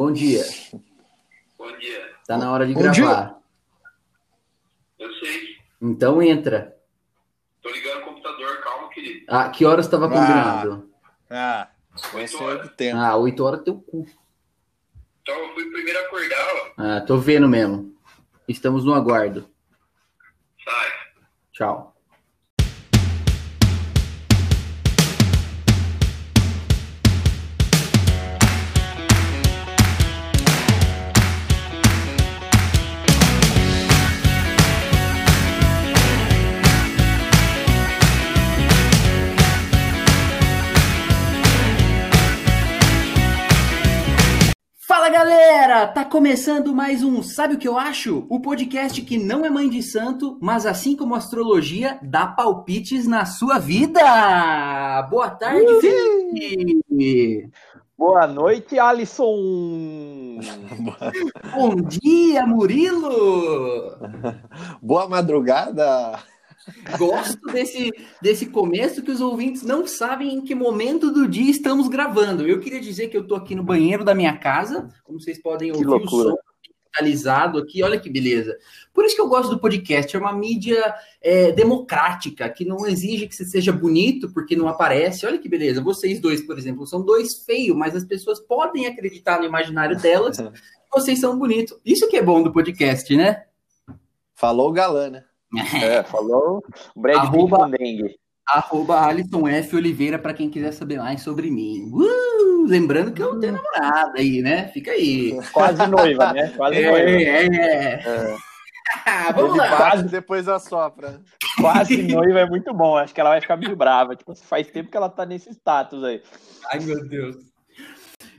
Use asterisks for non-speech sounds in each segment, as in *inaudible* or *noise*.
Bom dia. Bom dia. Tá na hora de Bom gravar. Eu sei. Então entra. Tô ligando o computador, calma, querido. Ah, que horas estava Ah. combinado? Ah, esse é do tempo. Ah, 8 horas teu cu. Então eu fui primeiro a acordar, ó. Ah, tô vendo mesmo. Estamos no aguardo. Sai. Tchau. Galera! Tá começando mais um Sabe o que eu acho? O podcast que não é mãe de santo, mas assim como a astrologia, dá palpites na sua vida! Boa tarde, Felipe! Boa noite, Alisson! *laughs* Bom dia, Murilo! *laughs* Boa madrugada! Gosto desse, desse começo que os ouvintes não sabem em que momento do dia estamos gravando. Eu queria dizer que eu tô aqui no banheiro da minha casa, como vocês podem ouvir o som digitalizado aqui, olha que beleza. Por isso que eu gosto do podcast, é uma mídia é, democrática, que não exige que você seja bonito, porque não aparece. Olha que beleza, vocês dois, por exemplo, são dois feios, mas as pessoas podem acreditar no imaginário delas *laughs* que vocês são bonitos. Isso que é bom do podcast, né? Falou galã, né? É, *laughs* falou o Brad Arroba-. Arroba Alisson F. Oliveira para quem quiser saber mais sobre mim. Uh! lembrando que eu tenho namorada aí, né? Fica aí. Quase noiva, né? Quase É, noiva. é, é. Vamos Ele lá. bate depois assopra. Quase noiva é muito bom. Acho que ela vai ficar meio brava. Tipo, faz tempo que ela tá nesse status aí. Ai, meu Deus.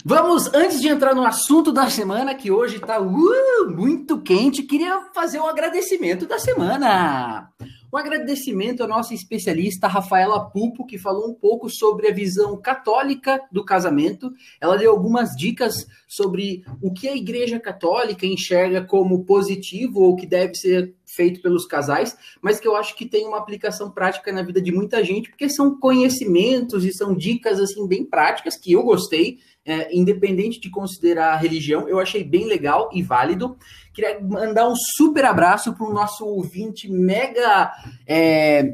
Vamos, antes de entrar no assunto da semana, que hoje tá uh, muito quente, queria fazer um agradecimento da semana. Um agradecimento à nossa especialista Rafaela Pupo, que falou um pouco sobre a visão católica do casamento. Ela deu algumas dicas sobre o que a Igreja Católica enxerga como positivo ou que deve ser feito pelos casais, mas que eu acho que tem uma aplicação prática na vida de muita gente, porque são conhecimentos e são dicas assim bem práticas que eu gostei, é, independente de considerar a religião, eu achei bem legal e válido. Queria mandar um super abraço para o nosso ouvinte mega, é,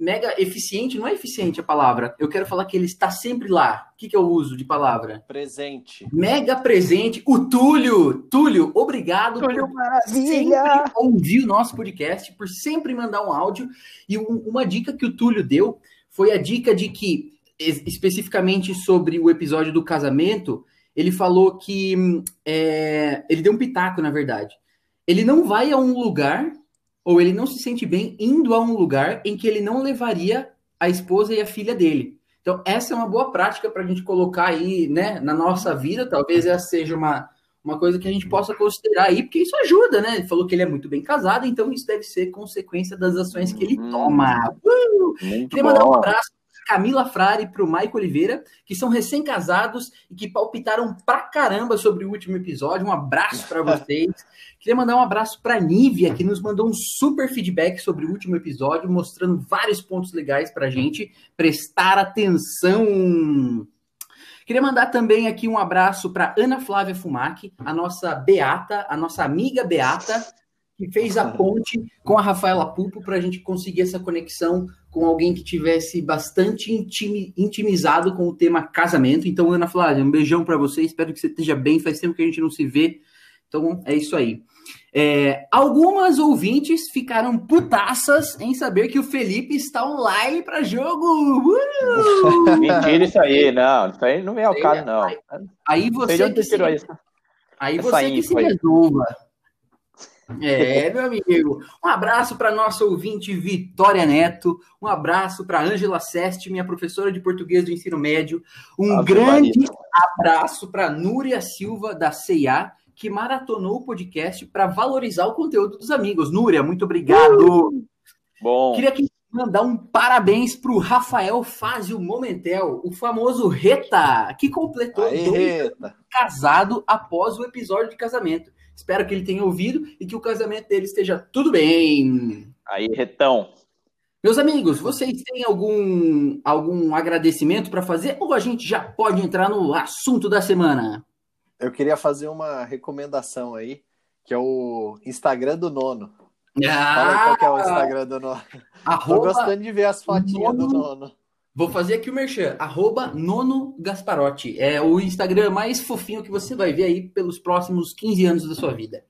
mega eficiente, não é eficiente a palavra, eu quero falar que ele está sempre lá. O que, que eu uso de palavra? Presente. Mega presente, o Túlio. Túlio, obrigado Túlio por Maravilha! sempre ouvir o nosso podcast, por sempre mandar um áudio. E um- uma dica que o Túlio deu foi a dica de que, especificamente sobre o episódio do casamento, ele falou que é, ele deu um pitaco, na verdade. Ele não vai a um lugar, ou ele não se sente bem indo a um lugar em que ele não levaria a esposa e a filha dele. Então, essa é uma boa prática para a gente colocar aí, né, na nossa vida. Talvez essa seja uma, uma coisa que a gente possa considerar aí, porque isso ajuda, né? Ele falou que ele é muito bem casado, então isso deve ser consequência das ações que ele Hum. toma. Muito Queria mandar um abraço Camila Frari e para o Maico Oliveira, que são recém-casados e que palpitaram pra caramba sobre o último episódio. Um abraço para *laughs* vocês. Queria mandar um abraço para Nívia, que nos mandou um super feedback sobre o último episódio, mostrando vários pontos legais para gente prestar atenção. Queria mandar também aqui um abraço para Ana Flávia Fumac, a nossa Beata, a nossa amiga Beata, que fez a ponte com a Rafaela Pupo para a gente conseguir essa conexão com alguém que tivesse bastante intimi- intimizado com o tema casamento. Então, Ana Flávia, um beijão para você. Espero que você esteja bem. Faz tempo que a gente não se vê. Então, é isso aí. É, algumas ouvintes ficaram putaças em saber que o Felipe está online para jogo. *laughs* Uh! Mentira isso aí, não. Isso aí não é o caso, não. Aí você que se, aí você que se resolva. É, meu amigo. Um abraço para nossa ouvinte Vitória Neto. Um abraço para Ângela Seste, minha professora de português do ensino médio. Um Ave grande Maria. abraço para Núria Silva, da CIA, que maratonou o podcast para valorizar o conteúdo dos amigos. Núria, muito obrigado. Bom, Queria aqui mandar um parabéns para o Rafael Fázio Momentel, o famoso Reta, que completou Aí, dois Reta. casado após o episódio de casamento. Espero que ele tenha ouvido e que o casamento dele esteja tudo bem. aí, retão. Meus amigos, vocês têm algum, algum agradecimento para fazer ou a gente já pode entrar no assunto da semana? eu queria fazer uma recomendação aí, que é o Instagram do Nono. Fala aí qual que é o Instagram do Nono. Tô gostando de ver as fotinhas do Nono. Vou fazer aqui o merchan, arroba Nono Gasparotti. É o Instagram mais fofinho que você vai ver aí pelos próximos 15 anos da sua vida.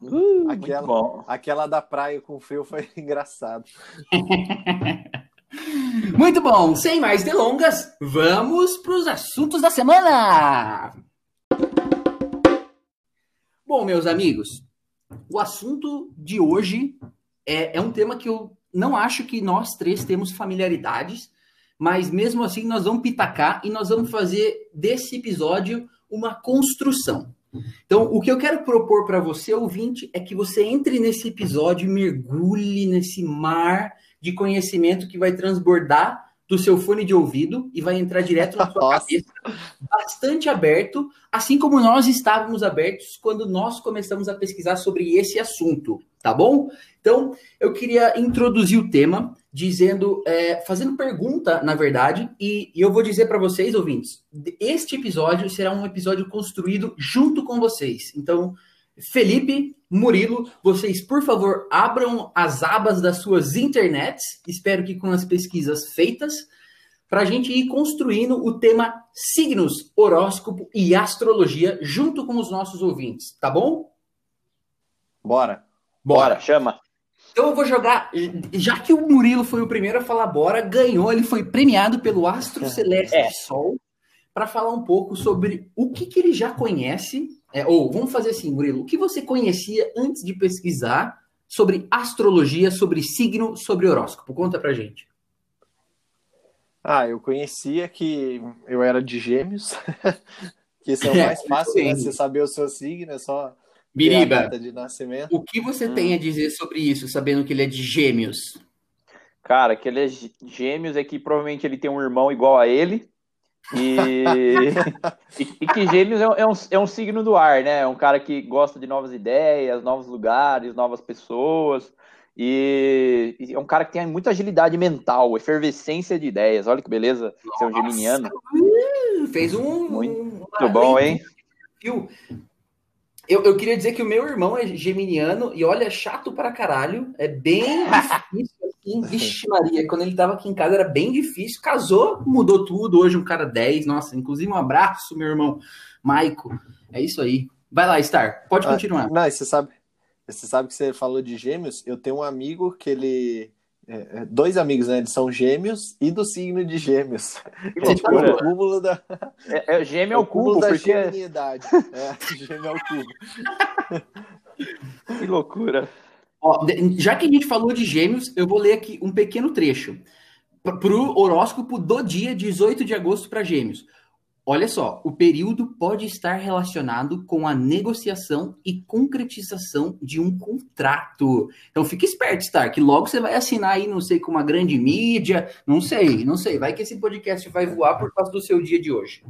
Uh, Aquela- Muito bom. Aquela da praia com frio foi *laughs* engraçado. *laughs* Muito bom, sem mais delongas, vamos para os assuntos da semana. Bom, meus amigos, o assunto de hoje é, é um tema que eu não acho que nós três temos familiaridades, mas mesmo assim nós vamos pitacar e nós vamos fazer desse episódio uma construção. Então, o que eu quero propor para você, ouvinte, é que você entre nesse episódio e mergulhe nesse mar de conhecimento que vai transbordar do seu fone de ouvido e vai entrar direto na sua Nossa. cabeça, bastante aberto, assim como nós estávamos abertos quando nós começamos a pesquisar sobre esse assunto, tá bom? Então, eu queria introduzir o tema dizendo, é, fazendo pergunta, na verdade, e, e eu vou dizer para vocês, ouvintes, este episódio será um episódio construído junto com vocês. Então, Felipe, Murilo, vocês, por favor, abram as abas das suas internets, espero que com as pesquisas feitas, para a gente ir construindo o tema signos, horóscopo e astrologia junto com os nossos ouvintes, tá bom? Bora. Bora, chama. Então eu vou jogar, já que o Murilo foi o primeiro a falar bora, ganhou, ele foi premiado pelo Astro Celeste É. Sol para falar um pouco sobre o que, que ele já conhece, é, ou vamos fazer assim, Murilo, o que você conhecia antes de pesquisar sobre astrologia, sobre signo, sobre horóscopo? Conta pra gente. Ah, eu conhecia que eu era de gêmeos, *laughs* que isso é o É, mais fácil, né? Você saber o seu signo, é só Biriba, data de nascimento. o que você tem a dizer sobre isso, sabendo que ele é de gêmeos? Cara, que ele é gê- gêmeos é que provavelmente ele tem um irmão igual a ele. E, *laughs* *laughs* e, e que gêmeos é, um- é um, é um signo do ar, né? É um cara que gosta de novas ideias, novos lugares, novas pessoas. E, e é um cara que tem muita agilidade mental, efervescência de ideias. Olha que beleza ser um geminiano. Uh, fez um. Muito um- Muito bom, hein? Viu? Eu, eu queria dizer que o meu irmão é geminiano e olha, é chato pra caralho. É bem *laughs* difícil, assim. Vixe, Maria, quando ele tava aqui em casa era bem difícil. Casou, mudou tudo. Hoje um cara 10. Nossa, inclusive um abraço, meu irmão Maico. É isso aí. Vai lá, Star. Pode Ah, continuar. Não, e você sabe, você sabe que você falou de gêmeos? Eu tenho um amigo que ele. É, é, dois amigos, né? Eles são gêmeos e do signo de gêmeos. Que É tipo o cúmulo da, É, é, gêmeo é o cúmulo cubo, da porque. geminidade. É, *laughs* gêmeo é o cubo. Que loucura. Ó, já que a gente falou de gêmeos, eu vou ler aqui um pequeno trecho. Para o horóscopo do dia 18 de agosto para gêmeos. Olha só, o período pode estar relacionado com a negociação e concretização de um contrato. Então fique esperto, Star, que logo você vai assinar aí, não sei, com uma grande mídia, não sei, não sei. Vai que esse podcast vai voar por causa do seu dia de hoje.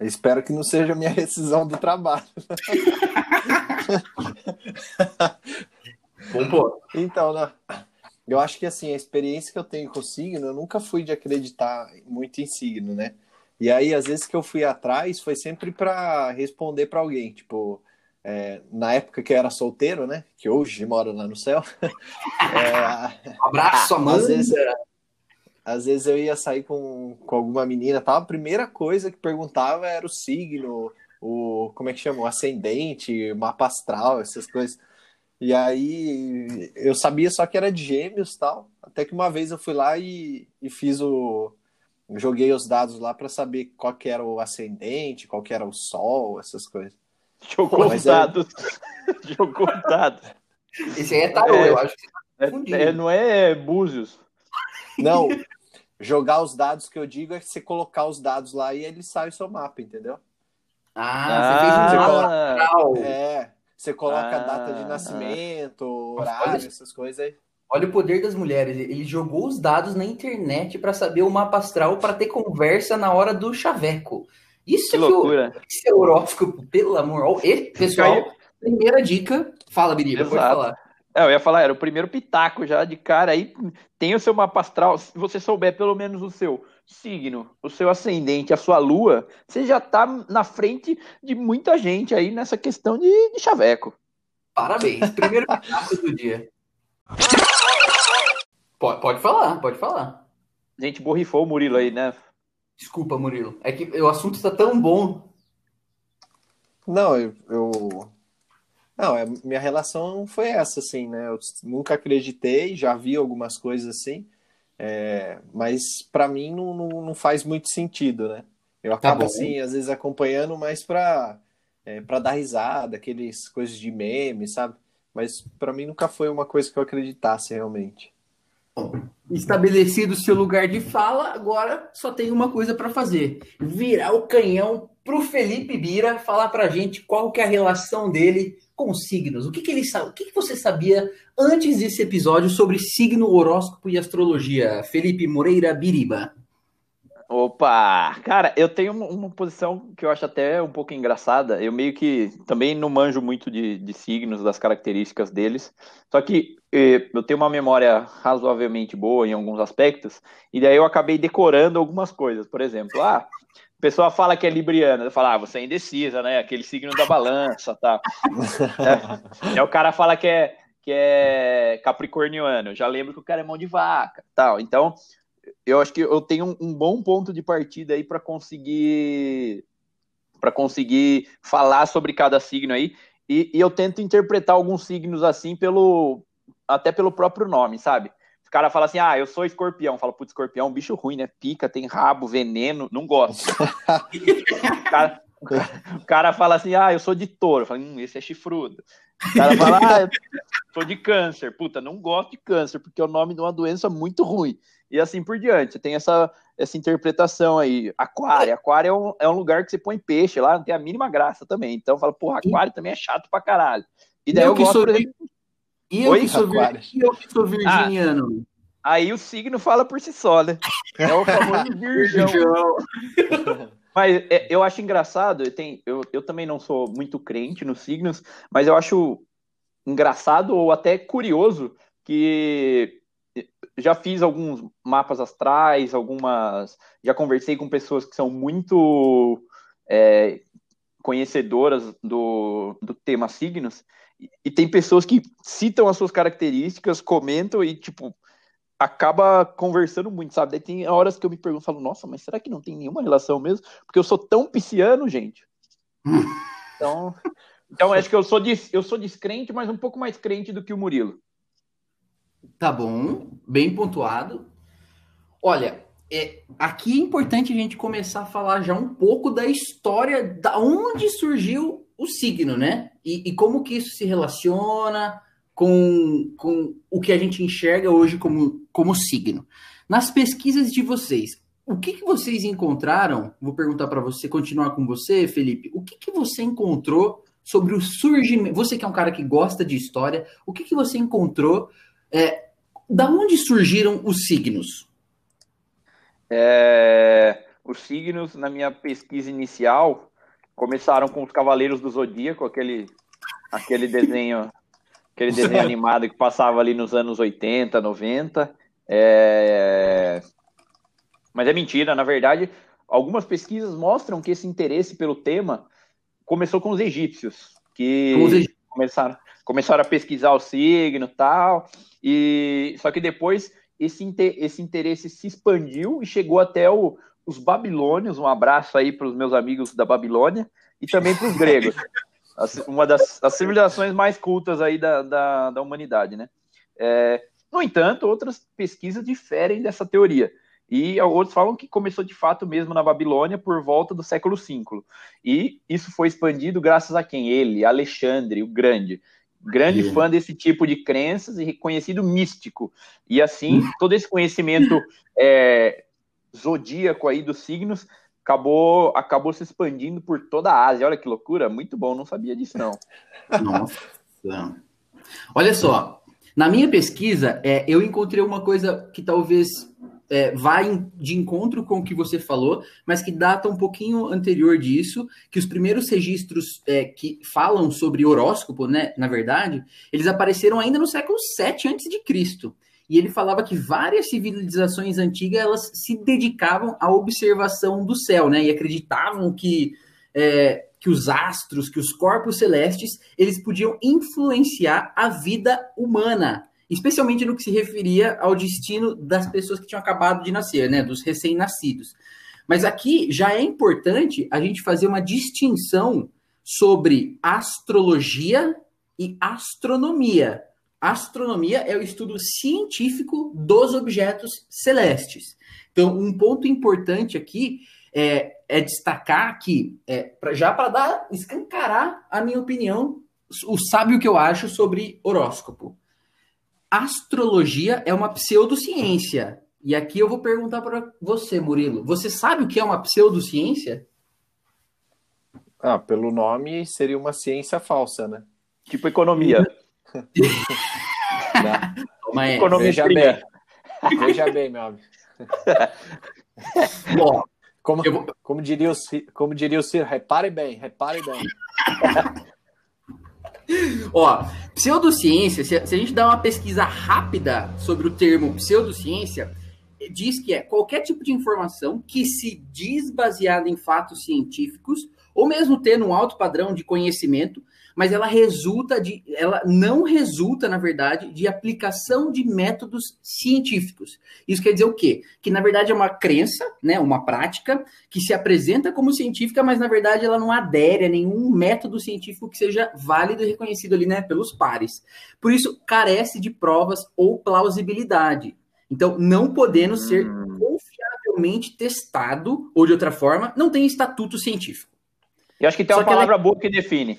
Eu espero que não seja a minha rescisão do trabalho. Bom, pô. Então, né? Eu acho que assim, a experiência que eu tenho com o signo, eu nunca fui de acreditar muito em signo, né? E aí, às vezes que eu fui atrás, foi sempre para responder para alguém. Tipo, é, na época que eu era solteiro, né? Que hoje moro lá no céu. *laughs* é, Abraço, Amanda. às vezes, às vezes eu ia sair com, com alguma menina, tal. A primeira coisa que perguntava era o signo, o como é que chama? O ascendente, mapa astral, essas coisas. E aí eu sabia só que era de gêmeos tal. Até que uma vez eu fui lá e, e fiz o. Joguei os dados lá para saber qual que era o ascendente, qual que era o sol, essas coisas. Jogou os é- dados. *laughs* Jogou os dados. Esse aí é tarô, É. eu acho. que você tá É, confundindo. é, não é Búzios. Não, jogar os dados que eu digo é que você colocar os dados lá e ele sai o seu mapa, entendeu? Ah, você fez um Ah. É, você coloca a data de Ah. nascimento, horário, essas coisas aí. Olha o poder das mulheres. Ele jogou os dados na internet para saber o mapa astral para ter conversa na hora do chaveco. Isso Que que o loucura. esse é horóscopo, pelo amor. E, pessoal, primeira dica. Fala, Biriba, pode falar. É, eu ia falar, era o primeiro pitaco já de cara. Aí tem o seu mapa astral. Se você souber pelo menos o seu signo, o seu ascendente, a sua lua, você já tá na frente de muita gente aí nessa questão de, de chaveco. Parabéns. Primeiro pitaco do dia. *laughs* Pode, pode falar, pode falar. A gente borrifou o Murilo aí, né? Desculpa, Murilo. É que o assunto está tão bom. Não, eu, eu- Não, é, minha relação foi essa, assim, né? Eu nunca acreditei, já vi algumas coisas assim, é, mas pra mim não, não, não faz muito sentido, né? Eu acabo, bom. assim, às vezes acompanhando mais pra, é, pra dar risada, aqueles coisas de meme, sabe? Mas pra mim nunca foi uma coisa que eu acreditasse realmente. Estabelecido seu lugar de fala, agora só tem uma coisa para fazer: virar o canhão pro Felipe Bira falar pra gente qual que é a relação dele com signos. O que, que ele sabe? O que, que você sabia antes desse episódio sobre signo, horóscopo e astrologia? Felipe Moreira Biriba. Opa! Cara, eu tenho uma, posição que eu acho até um pouco engraçada. Eu meio que também não manjo muito de, de signos, das características deles. Só que eu tenho uma memória razoavelmente boa em alguns aspectos, e daí eu acabei decorando algumas coisas. Por exemplo, ah, a pessoa fala que é libriana, eu falo, ah, você é indecisa, né? Aquele signo da balança, tá? É, o cara fala que é, que é capricorniano, eu já lembro que o cara é mão de vaca, tal. Então, eu acho que eu tenho um, um bom ponto de partida aí para conseguir para conseguir falar sobre cada signo aí e, e eu tento interpretar alguns signos assim pelo até pelo próprio nome, sabe? O cara fala assim, ah, eu sou escorpião. Fala, putz, escorpião é um bicho ruim, né? Pica, tem rabo, veneno, não gosto. *laughs* o, cara, o cara fala assim, ah, eu sou de touro. Fala, hum, esse é chifrudo. O cara fala, ah, eu sou de câncer. Puta, não gosto de câncer, porque é o nome de uma doença muito ruim. E assim por diante. Tem essa, essa interpretação aí. Aquário. Aquário é um, é um lugar que você põe peixe lá, não tem a mínima graça também. Então fala, porra, aquário também é chato pra caralho. E daí Eu eu, que gosto, sou por exemplo, eu, Oi, que sou, vir... E eu que sou virginiano. Aí o signo fala por si só, né? É o famoso *laughs* virgão. *laughs* Mas é, eu acho engraçado, eu, tenho, eu, eu também não sou muito crente nos signos, mas eu acho engraçado ou até curioso que já fiz alguns mapas astrais, algumas. Já conversei com pessoas que são muito é, conhecedoras do, do tema signos, e, tem pessoas que citam as suas características, comentam e, tipo, acaba conversando muito, sabe? Daí tem horas que eu me pergunto, falo, nossa, mas será que não tem nenhuma relação mesmo? Porque eu sou tão pisciano, gente. Então, *laughs* então acho que eu sou, des, eu sou descrente, mas um pouco mais crente do que o Murilo. Tá bom, bem pontuado. Olha, é, aqui é importante a gente começar a falar já um pouco da história, da onde surgiu o signo, né? E, e como que isso se relaciona com, com o que a gente enxerga hoje como, como signo. Nas pesquisas de vocês, o que, que vocês encontraram? Vou perguntar para você, continuar com você, Felipe. O que, que você encontrou sobre o surgimento? Você que é um cara que gosta de história, o que, que você encontrou? É, da onde surgiram os signos? É, os signos, na minha pesquisa inicial, começaram com os Cavaleiros do Zodíaco, aquele, aquele desenho, aquele desenho animado que passava ali nos anos 80, 90. É... Mas é mentira, na verdade, algumas pesquisas mostram que esse interesse pelo tema começou com os egípcios, que os egípcios. começaram, começaram a pesquisar o signo e tal, e só que depois esse, esse interesse se expandiu e chegou até o- os babilônios. Um abraço aí para os meus amigos da Babilônia e também para os gregos. Uma das as civilizações mais cultas aí da, da, da humanidade, né? É, no entanto, outras pesquisas diferem dessa teoria. E outros falam que começou de fato mesmo na Babilônia por volta do século V. E isso foi expandido graças a quem? Ele, Alexandre, o Grande. Grande fã desse tipo de crenças e reconhecido místico. E assim, todo esse conhecimento é, zodíaco aí dos signos acabou, acabou se expandindo por toda a Ásia. Olha que loucura, muito bom, não sabia disso não. *laughs* Nossa. Olha só, na minha pesquisa, é, eu encontrei uma coisa que talvez é, de encontro com o que você falou, mas que data um pouquinho anterior disso, que os primeiros registros é, que falam sobre horóscopo, né, na verdade, eles apareceram ainda no século 7 antes de Cristo. E ele falava que várias civilizações antigas elas se dedicavam à observação do céu, né, e acreditavam que é, que os astros, que os corpos celestes, eles podiam influenciar a vida humana especialmente no que se referia ao destino das pessoas que tinham acabado de nascer, né, dos recém-nascidos. Mas aqui já é importante a gente fazer uma distinção sobre astrologia e astronomia. Astronomia é o estudo científico dos objetos celestes. Então, um ponto importante aqui é, é destacar que, é, pra, já para dar, escancarar a minha opinião, o sábio que eu acho sobre horóscopo astrologia é uma pseudociência. E aqui eu vou perguntar para você, Murilo. Você sabe o que é uma pseudociência? Ah, pelo nome seria uma ciência falsa, né? Tipo economia. Toma economia Veja bem. Veja bem, meu amigo. Bom, como, vou... como, diria o, como diria o Ciro, repare bem, repare bem. Ó, pseudociência, se a gente dá uma pesquisa rápida sobre o termo pseudociência, diz que é qualquer tipo de informação que se diz baseada em fatos científicos, ou mesmo tendo um alto padrão de conhecimento, mas ela resulta de, ela não resulta, na verdade, de aplicação de métodos científicos. Isso quer dizer o quê? Que na verdade é uma crença, né, uma prática que se apresenta como científica, mas na verdade ela não adere a nenhum método científico que seja válido e reconhecido ali, né, pelos pares. Por isso carece de provas ou plausibilidade. Então, não podendo ser hum. confiavelmente testado ou de outra forma, não tem estatuto científico. Eu acho que tem Só uma palavra ela... boa que define.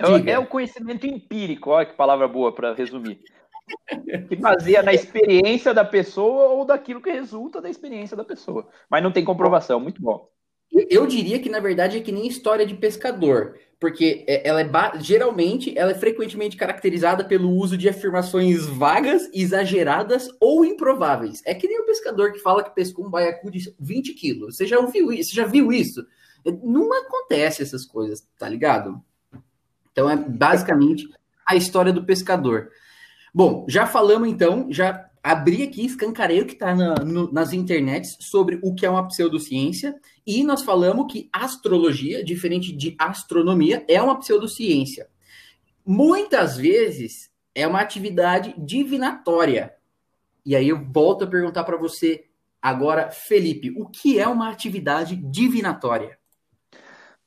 É, é, o conhecimento empírico, olha que palavra boa para resumir. Que baseia na experiência da pessoa ou daquilo que resulta da experiência da pessoa. Mas não tem comprovação, muito bom. Eu diria que, na verdade, é que nem história de pescador, porque é, ela é geralmente ela é frequentemente caracterizada pelo uso de afirmações vagas, exageradas ou improváveis. É que nem o pescador que fala que pescou um baiacu de 20 quilos. Você já ouviu isso? Você já viu isso? Não acontece essas coisas, tá ligado? Então é basicamente a história do pescador. Bom, já falamos então, já abri aqui, escancarei o que está na, nas internets sobre o que é uma pseudociência, e nós falamos que astrologia, diferente de astronomia, é uma pseudociência. Muitas vezes é uma atividade divinatória. E aí eu volto a perguntar para você agora, Felipe, o que é uma atividade divinatória?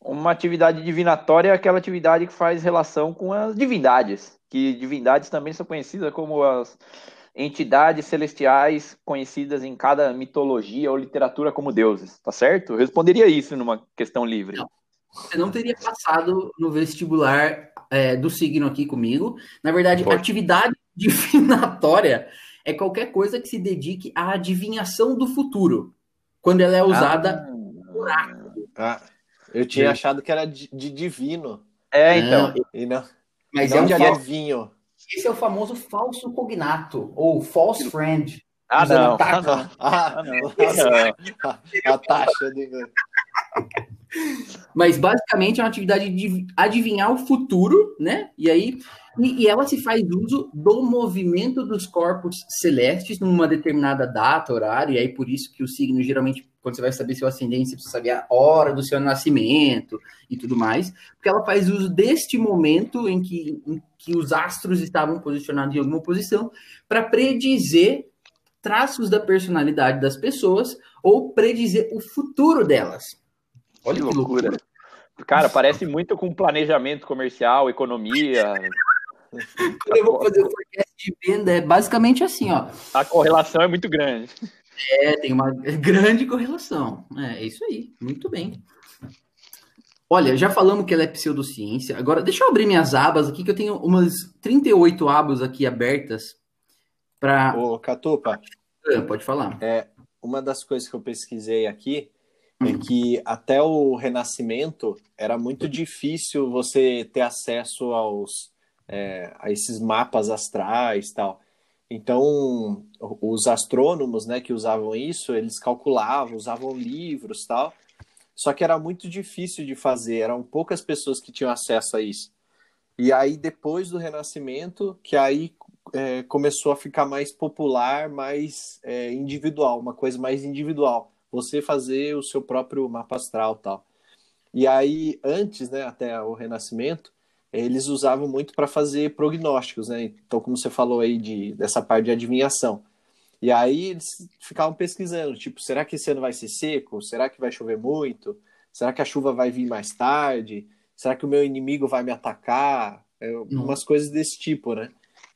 Uma atividade divinatória é aquela atividade que faz relação com as divindades, que divindades também são conhecidas como as entidades celestiais conhecidas em cada mitologia ou literatura como deuses, tá certo? Eu responderia isso numa questão livre. Não. Você não teria passado no vestibular é, do signo aqui comigo. Na verdade, Pode. atividade *laughs* divinatória é qualquer coisa que se dedique à adivinhação do futuro, quando ela é usada ah. oráculo. Ah. Eu tinha achado que era de, de divino. É, então. E não, Mas não é um de adivinho. Esse é o famoso falso cognato, ou false friend. Ah, não. Ah, não. Ah, não. Ah, não. *laughs* A taxa de... Mas basicamente é uma atividade de adivinhar o futuro, né? E aí e, e, ela se faz uso do movimento dos corpos celestes numa determinada data, horário, e aí por isso que o signo geralmente, quando você vai saber seu ascendente, você precisa saber a hora do seu nascimento e tudo mais, porque ela faz uso deste momento em que, em que os astros estavam posicionados em alguma posição para predizer traços da personalidade das pessoas ou predizer o futuro delas. Olha que, que loucura. loucura. Cara, parece muito com planejamento comercial, economia, quando eu vou fazer o forecast de venda, é basicamente assim, ó. A correlação é muito grande. É, tem uma *laughs* grande correlação. É, é isso aí. Muito bem. Olha, já falamos que ela é pseudociência. Agora, deixa eu abrir minhas abas aqui, que eu tenho umas 38 abas aqui abertas para. Ô, Catupa. Ah, pode falar. É, uma das coisas que eu pesquisei aqui é hum. que até o Renascimento era muito difícil você ter acesso aos é, a esses mapas astrais tal. Então, os astrônomos, né, que usavam isso, eles calculavam, usavam livros, tal. Só que era muito difícil de fazer, eram poucas pessoas que tinham acesso a isso. E aí, depois do Renascimento, que aí é, começou a ficar mais popular, mais é, individual, uma coisa mais individual. Você fazer o seu próprio mapa astral tal. E aí, antes, né, até o Renascimento, eles usavam muito para fazer prognósticos, né? Então, como você falou aí de, dessa parte de adivinhação. E aí eles ficavam pesquisando, tipo, será que esse ano vai ser seco? Será que vai chover muito? Será que a chuva vai vir mais tarde? Será que o meu inimigo vai me atacar? É, umas coisas desse tipo, né?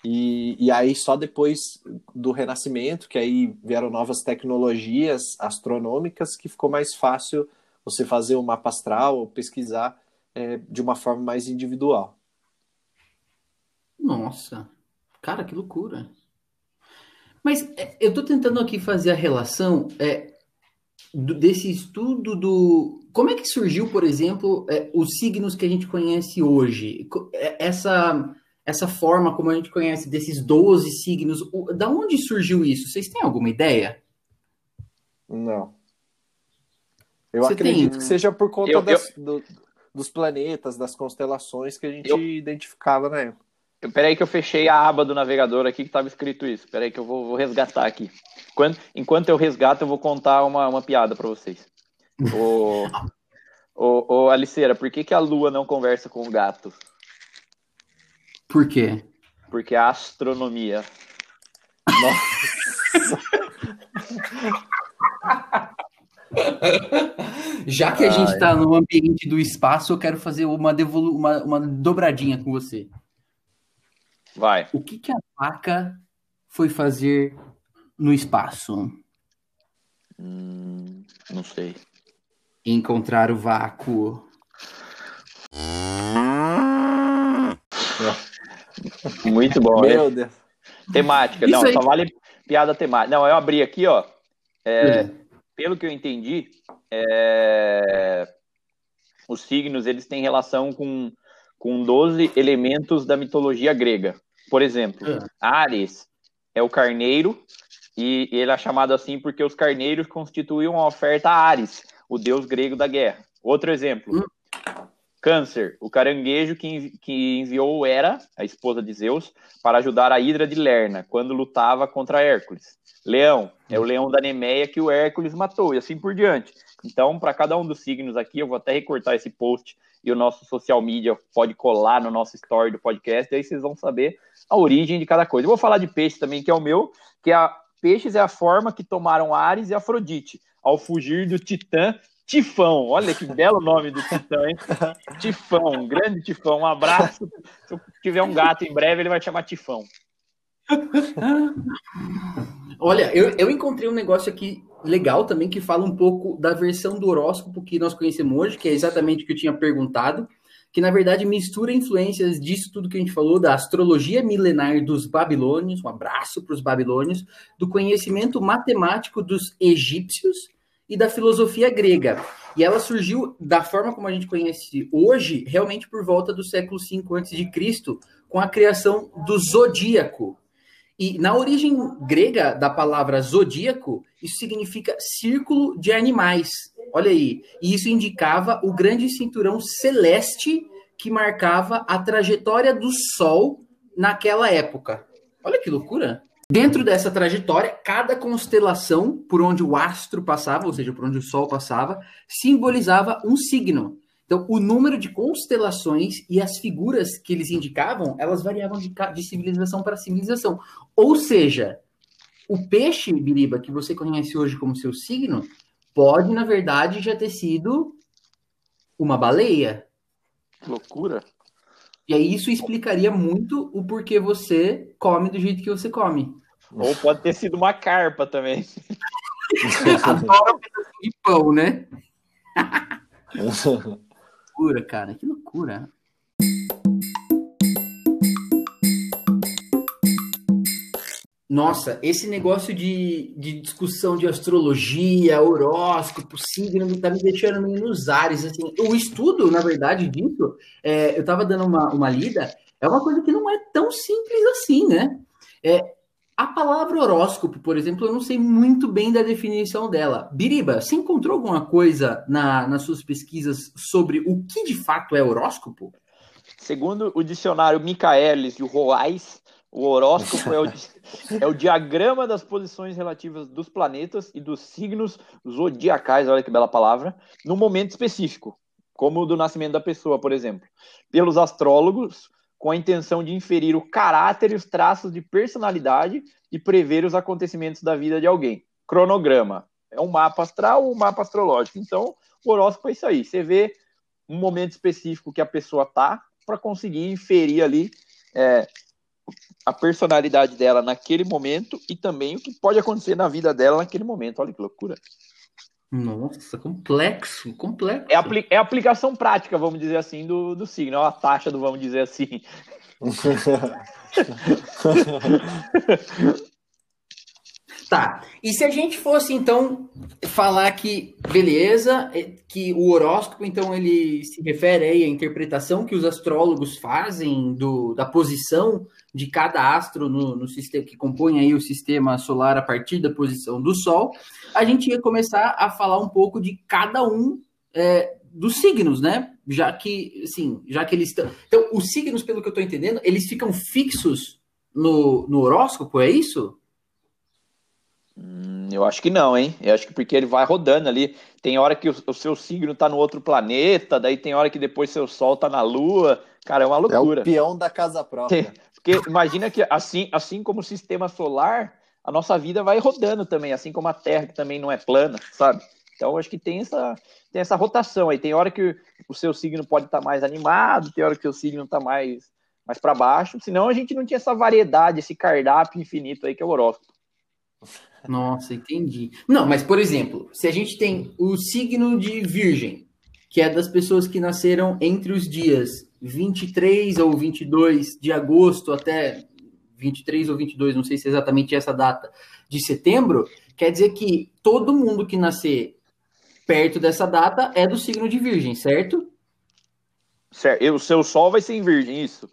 E, e aí só depois do Renascimento, que aí vieram novas tecnologias astronômicas, que ficou mais fácil você fazer um mapa astral ou pesquisar é, de uma forma mais individual. Nossa, cara, que loucura! Mas é, eu estou tentando aqui fazer a relação é, do, desse estudo do. Como é que surgiu, por exemplo, é, os signos que a gente conhece hoje? É, essa, essa forma como a gente conhece desses 12 signos, o, da onde surgiu isso? Vocês têm alguma ideia? Não. Eu Você acredito tem... que seja por conta eu, das, eu... Do, dos planetas, das constelações que a gente eu... identificava na época. Peraí que eu fechei a aba do navegador aqui que estava escrito isso. Peraí que eu vou, vou resgatar aqui. Enquanto, enquanto, eu resgato, eu vou contar uma, uma piada para vocês. Ô, *laughs* ô, ô, Aliceira, por que, que a lua não conversa com o gato? Por quê? Porque a astronomia. Nossa. *laughs* Já que a gente está no ambiente do espaço, eu quero fazer uma, devolu uma, uma dobradinha com você. Vai. O que, que a vaca foi fazer no espaço? Hum, não sei. Encontrar o vácuo. *laughs* Muito bom, Meu Deus. Temática. Isso não, aí. só vale piada temática. Não, eu abri aqui, ó. É, uhum. Pelo que eu entendi, é, os signos eles têm relação com, com 12 elementos da mitologia grega. Por exemplo, é. Ares é o carneiro, e ele é chamado assim porque os carneiros constituíam a oferta a Ares, o deus grego da guerra. Outro exemplo, hum. Câncer, o caranguejo que, que enviou Hera, a esposa de Zeus, para ajudar a Hidra de Lerna, quando lutava contra Hércules. Leão, é o leão da Nemeia que o Hércules matou, e assim por diante. Então, para cada um dos signos aqui, eu vou até recortar esse post e o nosso social media pode colar no nosso story do podcast, e aí vocês vão saber a origem de cada coisa. Eu vou falar de peixe também, que é o meu, que é a peixes é a forma que tomaram Ares e Afrodite ao fugir do Titã Tifão. Olha que belo nome do Titã, hein? *laughs* Tifão, grande Tifão. Um abraço. Se eu tiver um gato em breve, ele vai chamar Tifão. Olha, eu, eu encontrei um negócio aqui legal também que fala um pouco da versão do horóscopo que nós conhecemos hoje, que é exatamente o que eu tinha perguntado, que na verdade mistura influências disso tudo que a gente falou, da astrologia milenar dos babilônios, um abraço para os babilônios, do conhecimento matemático dos egípcios e da filosofia grega. E ela surgiu da forma como a gente conhece hoje, realmente por volta do século V a.C., com a criação do zodíaco, e na origem grega da palavra zodíaco, isso significa círculo de animais. Olha aí. E isso indicava o grande cinturão celeste que marcava a trajetória do Sol naquela época. Olha que loucura. Dentro dessa trajetória, cada constelação por onde o astro passava, ou seja, por onde o Sol passava, simbolizava um signo. Então, o número de constelações e as figuras que eles indicavam, elas variavam de, de civilização para civilização. Ou seja, o peixe, Biriba, que você conhece hoje como seu signo, pode, na verdade, já ter sido uma baleia. Loucura. E aí isso explicaria muito o porquê você come do jeito que você come. Ou pode ter sido uma carpa também. *laughs* Adoro de pão, né? *laughs* loucura, cara. Que loucura. Nossa, esse negócio de, de discussão de astrologia, horóscopo, signo, tá me deixando nos ares. Assim. O estudo, na verdade, disso, é, eu tava dando uma, uma lida, é uma coisa que não é tão simples assim, né? É, A palavra horóscopo, por exemplo, eu não sei muito bem da definição dela. Biriba, você encontrou alguma coisa na, nas suas pesquisas sobre o que de fato é horóscopo? Segundo o dicionário Michaelis e o Roais, o horóscopo é o, é o diagrama das posições relativas dos planetas e dos signos zodiacais, olha que bela palavra, no momento específico, como o do nascimento da pessoa, por exemplo, pelos astrólogos, com a intenção de inferir o caráter e os traços de personalidade e prever os acontecimentos da vida de alguém. Cronograma. É um mapa astral ou um mapa astrológico. Então, o horóscopo é isso aí. Você vê um momento específico que a pessoa tá para conseguir inferir ali é, a personalidade dela naquele momento e também o que pode acontecer na vida dela naquele momento. Olha que loucura. Nossa, complexo, complexo. É, apli é aplicação prática, vamos dizer assim, do, do signo, é a taxa do, vamos dizer assim. *laughs* Tá. E se a gente fosse então falar que beleza, é, que o horóscopo então ele se refere aí à interpretação que os astrólogos fazem do, da posição de cada astro no, no sistema que compõe aí o sistema solar a partir da posição do Sol, a gente ia começar a falar um pouco de cada um é, dos signos, né? Já que, assim, já que eles estão. Então, os signos, pelo que eu estou entendendo, eles ficam fixos no, no horóscopo, é isso? Hum, eu acho que não, hein? Eu acho que porque ele vai rodando ali. Tem hora que o, o seu signo tá no outro planeta, daí tem hora que depois seu sol tá na lua. Cara, é uma loucura. É o peão da casa *laughs* própria. Porque imagina que assim, assim como o sistema solar, a nossa vida vai rodando também, assim como a Terra, que também não é plana, sabe? Então, acho que tem essa, tem essa rotação aí. Tem hora que o seu signo pode estar tá mais animado, tem hora que o seu signo está mais, mais para baixo. Senão, a gente não tinha essa variedade, esse cardápio infinito aí que é o horóscopo. Nossa, entendi. Não, mas por exemplo, se a gente tem o signo de Virgem, que é das pessoas que nasceram entre os dias 23 ou 22 de agosto até 23 ou 22, não sei se é exatamente essa data, de setembro, quer dizer que todo mundo que nascer perto dessa data é do signo de Virgem, certo? Certo. E o seu sol vai ser em Virgem, isso?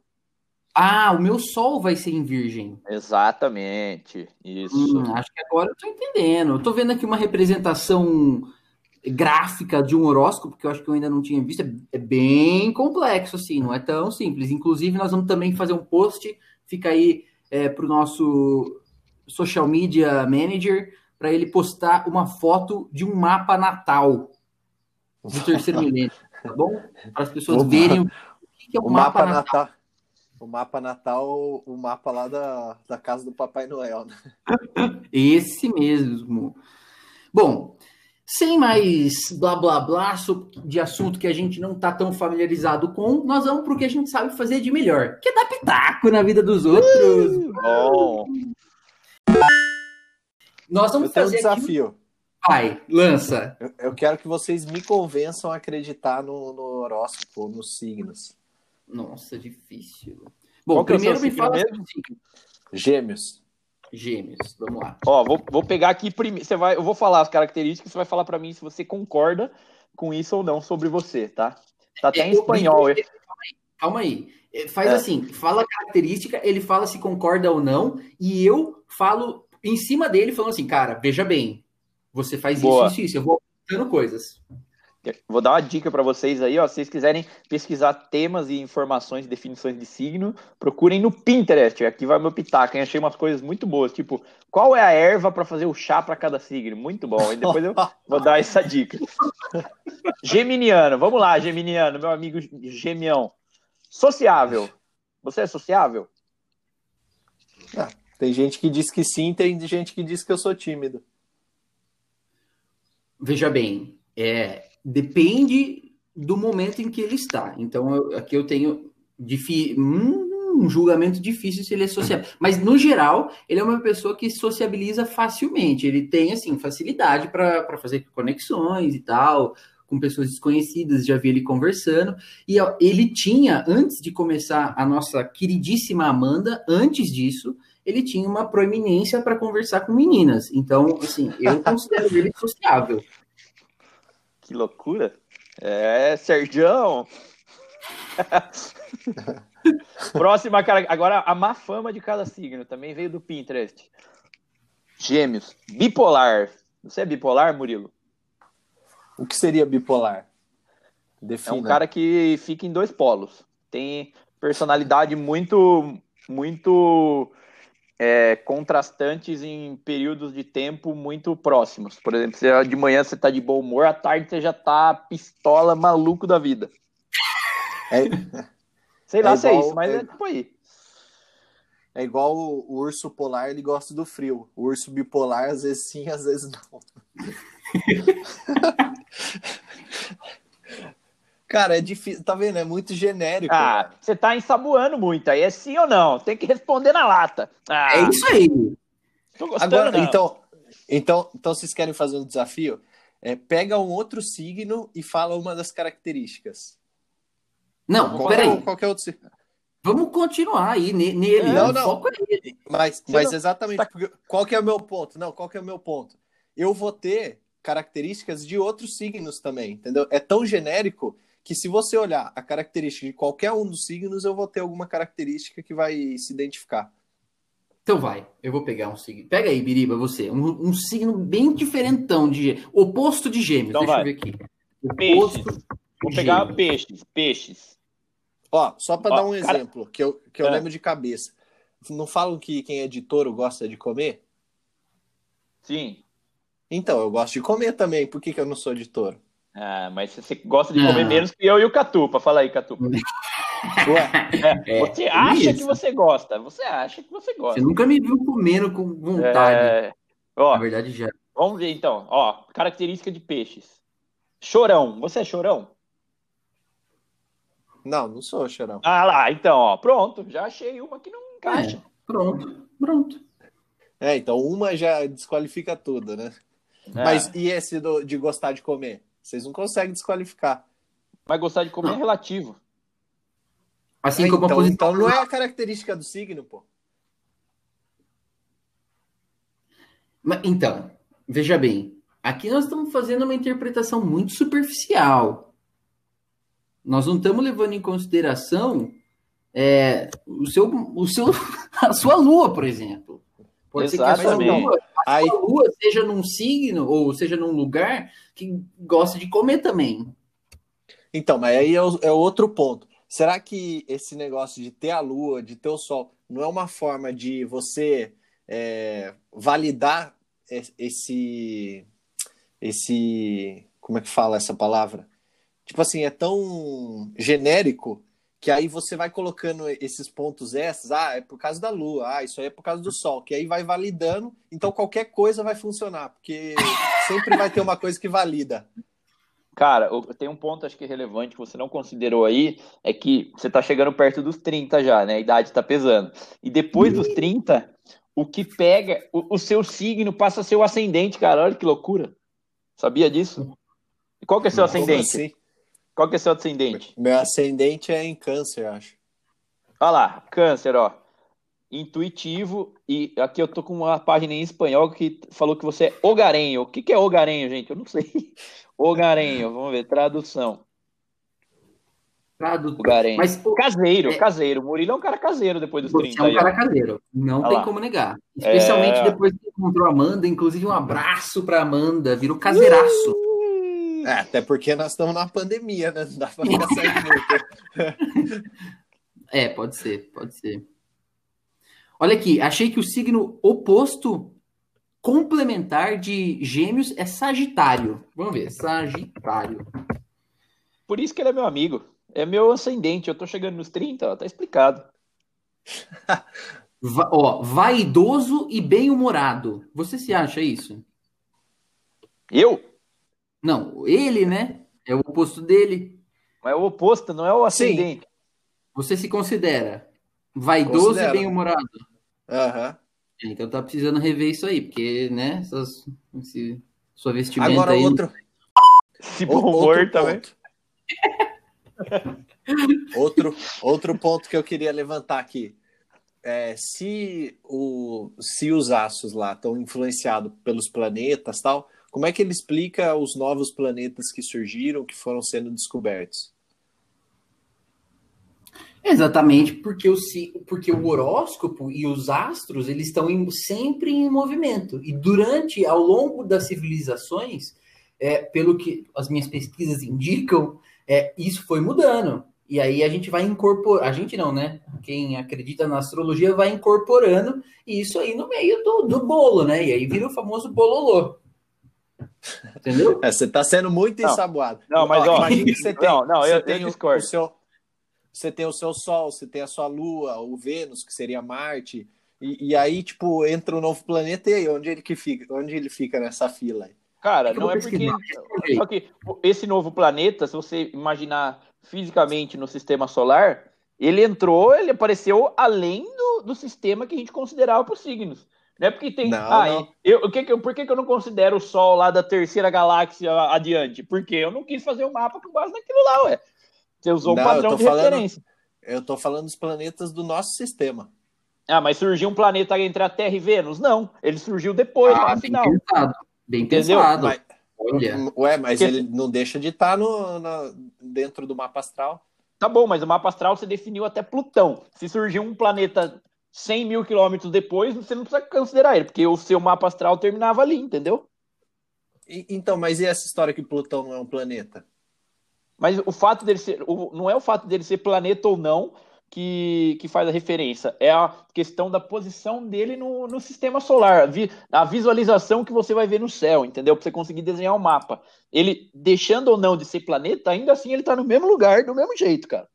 Ah, o meu sol vai ser em Virgem. Exatamente. Isso. Hum, acho que agora eu tô entendendo. Eu tô vendo aqui uma representação gráfica de um horóscopo que eu acho que eu ainda não tinha visto. É, é bem complexo, assim, não é tão simples. Inclusive, nós vamos também fazer um post, fica aí é, para o nosso social media manager, para ele postar uma foto de um mapa natal do terceiro *laughs* milênio, tá bom? Para as pessoas o verem o que é o, o mapa, mapa natal. natal. O mapa natal, o mapa lá da, da casa do Papai Noel. Né? Esse mesmo. Bom, sem mais blá blá blá de assunto que a gente não tá tão familiarizado com, nós vamos pro que a gente sabe fazer de melhor, que é dar pitaco na vida dos outros. Uh, bom. Nós vamos Eu tenho fazer um desafio. Aqui... Vai, lança. Eu, eu, quero que vocês me convençam a acreditar no, no horóscopo, nos signos. Nossa, difícil. Bom, Qual primeiro é me fala mesmo? Gêmeos. Gêmeos, vamos lá. Ó, vou, vou pegar aqui primeiro. Você vai, eu vou falar as características, você vai falar para mim se você concorda com isso ou não sobre você, tá? Tá até é, em espanhol. Eu, calma aí. É, faz é. assim, fala a característica, ele fala se concorda ou não, e eu falo em cima dele, falando assim, cara, veja bem, você faz Boa. isso, isso, isso. Eu vou dando coisas. Vou dar uma dica para vocês aí, ó. Se vocês quiserem pesquisar temas e informações, definições de signo, procurem no Pinterest. Aqui vai meu pitaco, hein? Achei umas coisas muito boas, tipo, qual é a erva para fazer o chá para cada signo? Muito bom. E depois eu vou dar essa dica. *laughs* Geminiano, vamos lá, Geminiano, meu amigo Gemião. Sociável. Você é sociável? Ah, tem gente que diz que sim, tem gente que diz que eu sou tímido. Veja bem, é, depende do momento em que ele está. Então, eu, aqui eu tenho um julgamento difícil se ele é sociável. Mas, no geral, ele é uma pessoa que sociabiliza facilmente. Ele tem, assim, facilidade para fazer conexões e tal, com pessoas desconhecidas, já vi ele conversando. E ele tinha, antes de começar a nossa queridíssima Amanda, antes disso, ele tinha uma proeminência para conversar com meninas. Então, assim, eu *laughs* considero ele sociável. Que loucura. É, Sergião. *laughs* Próxima, cara. Agora, a má fama de cada signo também veio do Pinterest. Gêmeos. Bipolar. Você é bipolar, Murilo? O que seria bipolar? É Defina. um cara que fica em dois polos. Tem personalidade muito, muito é, contrastantes em períodos de tempo muito próximos. Por exemplo, se de manhã você tá de bom humor, à tarde você já tá pistola, maluco da vida. É, Sei lá É se é igual- isso, mas é, é- tipo aí. é igual o, o urso polar, ele gosta do frio. O urso bipolar, às vezes sim, às vezes não. *laughs* Cara, é difícil, tá vendo? É muito genérico. Ah, você tá ensaboando muito. Aí é sim ou não? Tem que responder na lata. Ah, É isso aí. tô gostando, Agora, não. então, então, então, vocês querem fazer um desafio? É, pega um outro signo e fala uma das características. Não, Qualquer, peraí. qualquer outro signo. Vamos continuar aí ne- nele. Não, o não. foco é ele. Mas, Você mas não- exatamente, tá- qual que é o meu ponto? Não, qual que é o meu ponto? Eu vou ter características de outros signos também, entendeu? É tão genérico que se você olhar a característica de qualquer um dos signos, eu vou ter alguma característica que vai se identificar. Então vai, eu vou pegar um signo. Pega aí, Biriba, você. Um, um signo bem diferentão, de oposto de gêmeos. Então Deixa vai. eu ver aqui. Peixes. Oposto Vou de pegar gêmeos. peixes, peixes. Ó, só para dar um cara- exemplo, que eu, que eu É. lembro de cabeça. Não falam que quem é de touro gosta de comer? Sim. Então, eu gosto de comer também. Por que, que eu não sou de touro? Ah, mas você gosta de Ah. comer menos que eu e o Catupa. Fala aí, Catupa. *laughs* Ué, *laughs* É, você acha isso. que você gosta. Você acha que você Você gosta. nunca me viu comendo com vontade. É, Ó, Na verdade, já. vamos ver então. Ó, característica de peixes. Chorão. Você é chorão? não, não sou, Chorão. Ah lá, então, ó. Pronto. Já achei uma que não encaixa. Pronto, pronto. É, então uma já desqualifica tudo, né? É, Mas e esse do- de gostar de comer? Vocês não conseguem desqualificar. mas gostar de comer Não. é relativo. Assim É, como a então, posição. então não é a característica do signo, pô. Mas, Então, veja bem. Aqui nós estamos fazendo uma interpretação muito superficial. Nós não estamos levando em consideração é, o seu, o seu, *laughs* a sua lua, por exemplo. Pode ser que a sua Exatamente. lua, a Aí, lua seja num signo ou seja num lugar que gosta de comer também. então, mas aí é, o- é outro ponto. Será que esse negócio de ter a lua, de ter o sol, não é uma forma de você é, validar esse, esse, como é que fala essa palavra? Tipo assim, é tão genérico que aí você vai colocando esses pontos extras, ah, é por causa da lua, ah, isso aí é por causa do sol, que aí vai validando, então qualquer coisa vai funcionar, porque sempre vai ter uma coisa que valida. Cara, tem um ponto acho que é relevante que você não considerou aí, é que você tá chegando perto dos 30 já, né? A idade tá pesando. E depois dos 30, o que pega, o, o seu signo passa a ser o ascendente, cara. Olha que loucura. Sabia disso? E qual que é seu Como ascendente? assim? Qual que é seu ascendente? Meu ascendente é em câncer, acho. Olha lá, câncer, ó. Intuitivo, e aqui eu tô com uma página em espanhol que falou que você é hogarenho. O que, que é hogarenho, gente? Eu não sei. *laughs* Hogarenho, vamos ver, tradução. Tradu- Hogarenho. Mas pô, Caseiro, É. caseiro. Murilo é um cara caseiro depois dos você 30 é um aí, ó. cara caseiro. Não Olha tem lá. como negar. Especialmente É. depois que encontrou a Amanda. Inclusive, um abraço pra Amanda. Virou caseiraço. É, até porque nós estamos na pandemia, né? Não dá pra ficar saindo *laughs* muito. É, pode ser, pode ser. Olha aqui, achei que o signo oposto complementar de Gêmeos é Sagitário. Vamos ver, Sagitário. Por isso que ele é meu amigo. É meu ascendente. Eu tô chegando nos 30, ó, tá explicado. Va- ó, vaidoso e bem-humorado. Você se acha isso? Eu? Não, ele, né? É o oposto dele. Mas é o oposto, não é o ascendente. Você se considera vaidoso Considero. e bem-humorado? Aham. É, Então tá precisando rever isso aí, porque, né, essas, esse, sua vestimenta Agora aí. outro, Esse o- bom humor também. *laughs* outro, outro ponto que eu queria levantar aqui. É, se, o, se os astros lá estão influenciados pelos planetas tal, como é que ele explica os novos planetas que surgiram, que foram sendo descobertos? Exatamente, porque o, porque o horóscopo e os astros, eles estão em, sempre em movimento. E durante, ao longo das civilizações, é, pelo que as minhas pesquisas *laughs* indicam, é, isso foi mudando. E aí a gente vai incorporar, a gente não, né? Quem acredita na astrologia vai incorporando isso aí no meio do, do bolo, né? E aí vira o famoso bololô. Entendeu? É, você está sendo muito não, ensaboado. Não, mas ó, imagina que você *laughs* tem, não, não, você eu, tem eu o, o seu, você tem o seu Sol, você tem a sua Lua, o Vênus, que seria Marte, e, e aí, tipo, entra um novo planeta, e aí, onde ele que fica? Onde ele fica nessa fila aí? Cara, é não é porque. Só que esse novo planeta, se você imaginar fisicamente no sistema solar, ele entrou, ele apareceu além do, do sistema que a gente considerava para os signos. Não é porque tem. Não, ah, não. Eu, o que que, por que, que eu não considero o Sol lá da terceira galáxia adiante? Porque eu não quis fazer o um mapa com base naquilo lá, ué. Você usou o um padrão de falando, referência. Eu tô falando dos planetas do nosso sistema. Ah, mas surgiu um planeta entre a Terra e Vênus? Não. Ele surgiu depois, ah, no final. Pensado. Bem Entendeu? pensado. Mas, Olha. Ué, mas Porque... ele não deixa de estar tá no, no, dentro do mapa astral. Tá bom, mas o mapa astral você definiu até Plutão. Se surgir um planeta 100 mil quilômetros depois, você não precisa considerar ele, porque o seu mapa astral terminava ali, entendeu? E, então, mas e essa história que Plutão não é um planeta? Mas o fato dele ser. O, não é o fato dele ser planeta ou não, que, que faz a referência, é a questão da posição dele no, no sistema solar, a visualização que você vai ver no céu, entendeu? Para você conseguir desenhar o um mapa. Ele, deixando ou não de ser planeta, ainda assim ele está no mesmo lugar, do mesmo jeito, cara.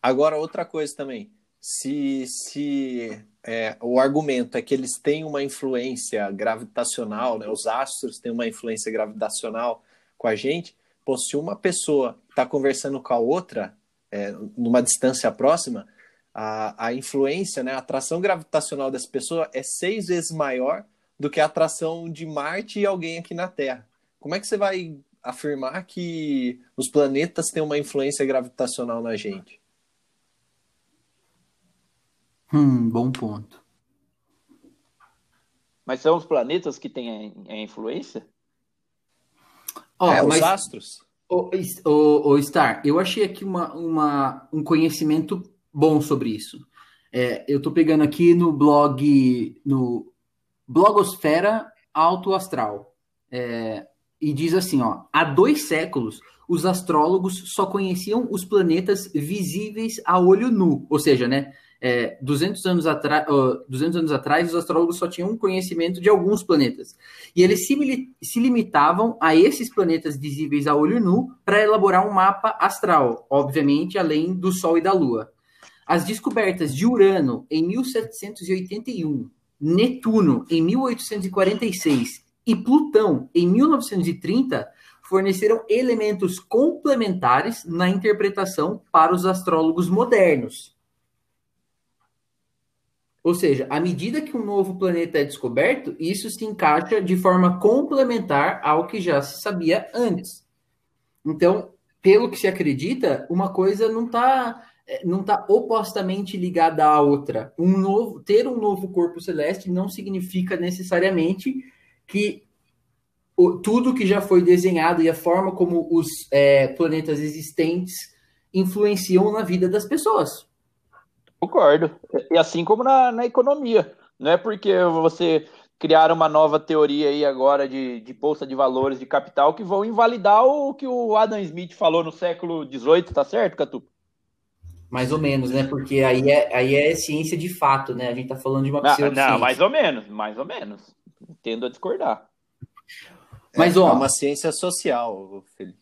Agora, outra coisa também. Se, se é, o argumento é que eles têm uma influência gravitacional, né? os astros têm uma influência gravitacional com a gente, pô, se uma pessoa está conversando com a outra, é, numa distância próxima, a, a influência, né, a atração gravitacional dessa pessoa é seis vezes maior do que a atração de Marte e alguém aqui na Terra. Como é que você vai afirmar que os planetas têm uma influência gravitacional na gente? Hum, bom ponto. Mas são os planetas que têm a, influência? Oh, é, mas... os astros. O, o, o, Star, eu achei aqui uma, uma, um conhecimento bom sobre isso. É, eu estou pegando aqui no blog, no Blogosfera Alto Astral. É, e diz assim, ó, há dois séculos os astrólogos só conheciam os planetas visíveis a olho nu, ou seja, né, é, 200, anos uh, 200 anos atrás, os astrólogos só tinham conhecimento de alguns planetas. E eles se, se limitavam a esses planetas visíveis a olho nu para elaborar um mapa astral, obviamente, além do Sol e da Lua. As descobertas de Urano em 1781, Netuno em 1846 e Plutão em 1930 forneceram elementos complementares na interpretação para os astrólogos modernos. Ou seja, à medida que um novo planeta é descoberto, isso se encaixa de forma complementar ao que já se sabia antes. Então, pelo que se acredita, uma coisa não está é, não tá opostamente ligada à outra. Um novo, ter um novo corpo celeste não significa necessariamente que o, tudo que já foi desenhado e a forma como os é, planetas existentes influenciam na vida das pessoas. Concordo. E assim como na, na economia. Não é porque você criar uma nova teoria aí agora de, de bolsa de valores de capital que vão invalidar o que o Adam Smith falou no século XVIII, tá certo, Catu? Mais ou menos, né? Porque aí é, aí é ciência de fato, né? A gente tá falando de uma pseudociência. Não, não, mais ou menos, mais ou menos. Tendo a discordar. Mas, é, ó, é uma ciência social, Felipe.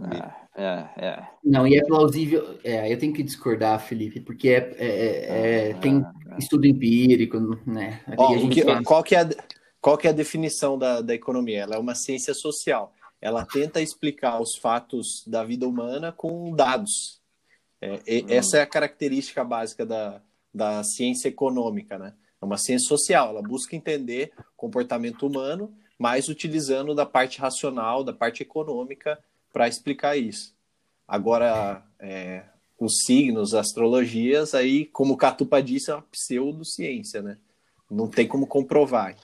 Ah, é, é. Não, e é plausível. É, eu tenho que discordar, Felipe, porque é, é, é, é tem estudo empírico, né? Ó, que, faz... qual, que é a, qual que é a definição da, da economia? Ela é uma ciência social. Ela tenta explicar os fatos da vida humana com dados. É, hum. Essa é a característica básica da, da ciência econômica, né? É uma ciência social. Ela busca entender o comportamento humano, mas utilizando da parte racional, da parte econômica para explicar isso. Agora, é, os signos, as astrologias, aí, como o Catupa disse, é uma pseudociência, né? Não tem como comprovar.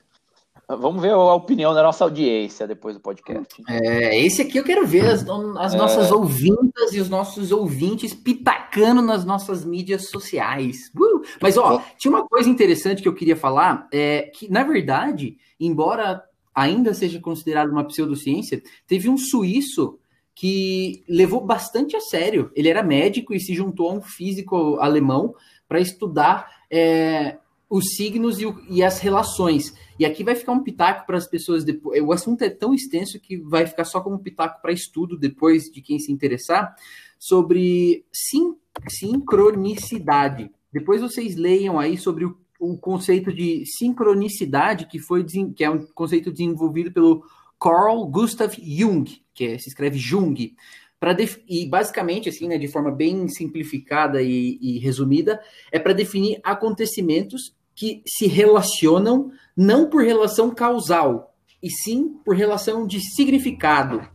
Vamos ver a opinião da nossa audiência depois do podcast. É, esse aqui eu quero ver as, as nossas É. ouvintas e os nossos ouvintes pitacando nas nossas mídias sociais. Uh! Mas, ó, Ó. tinha uma coisa interessante que eu queria falar, é que, na verdade, embora ainda seja considerado uma pseudociência, teve um suíço que levou bastante a sério. Ele era médico e se juntou a um físico alemão para estudar é, os signos e, o- e as relações. E aqui vai ficar um pitaco para as pessoas depois. O assunto é tão extenso que vai ficar só como pitaco para estudo depois de quem se interessar sobre sim, sincronicidade. Depois vocês leiam aí sobre o, o conceito de sincronicidade que foi que é um conceito desenvolvido pelo Carl Gustav Jung, que é- se escreve Jung. Def- e basicamente, assim, né, de forma bem simplificada e, e resumida, é para definir acontecimentos que se relacionam não por relação causal, e sim por relação de significado.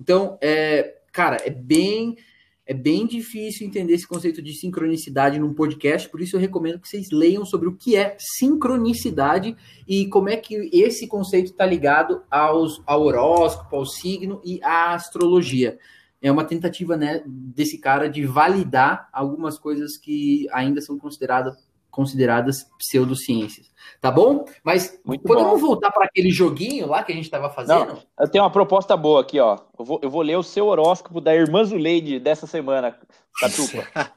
Então, é, cara, é bem é bem difícil entender esse conceito de sincronicidade num podcast, por isso eu recomendo que vocês leiam sobre o que é sincronicidade e como é que esse conceito está ligado aos, ao horóscopo, ao signo e à astrologia. É uma tentativa né, desse cara de validar algumas coisas que ainda são consideradas consideradas pseudociências, tá bom? Mas Muito podemos bom. voltar para aquele joguinho lá que a gente estava fazendo? Eu tenho uma proposta boa aqui, ó. Eu vou, eu vou ler o seu horóscopo da Irmã Zuleide dessa semana, Catupa.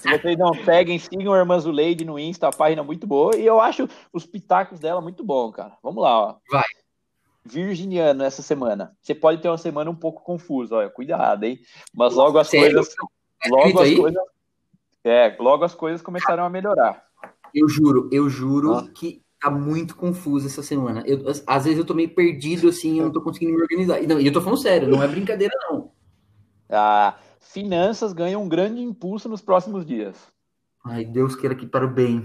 Se vocês não peguem, sigam a Irmã Zuleide no Insta, a página é muito boa. E eu acho os pitacos dela muito bom, cara. Vamos lá, ó. Vai. Virginiano essa semana. Você pode ter uma semana um pouco confusa, olha. Cuidado, hein? Mas logo as Sério? coisas. Tá Logo as aí? coisas. É, logo as coisas começarão a melhorar. Eu juro, eu juro Ó. que tá muito confuso essa semana. Eu, às- vezes eu tô meio perdido, assim, eu não tô conseguindo me organizar. E não, eu tô falando sério, não é brincadeira, não. Ah, finanças ganham um grande impulso nos próximos dias. Ai, Deus queira que para o bem.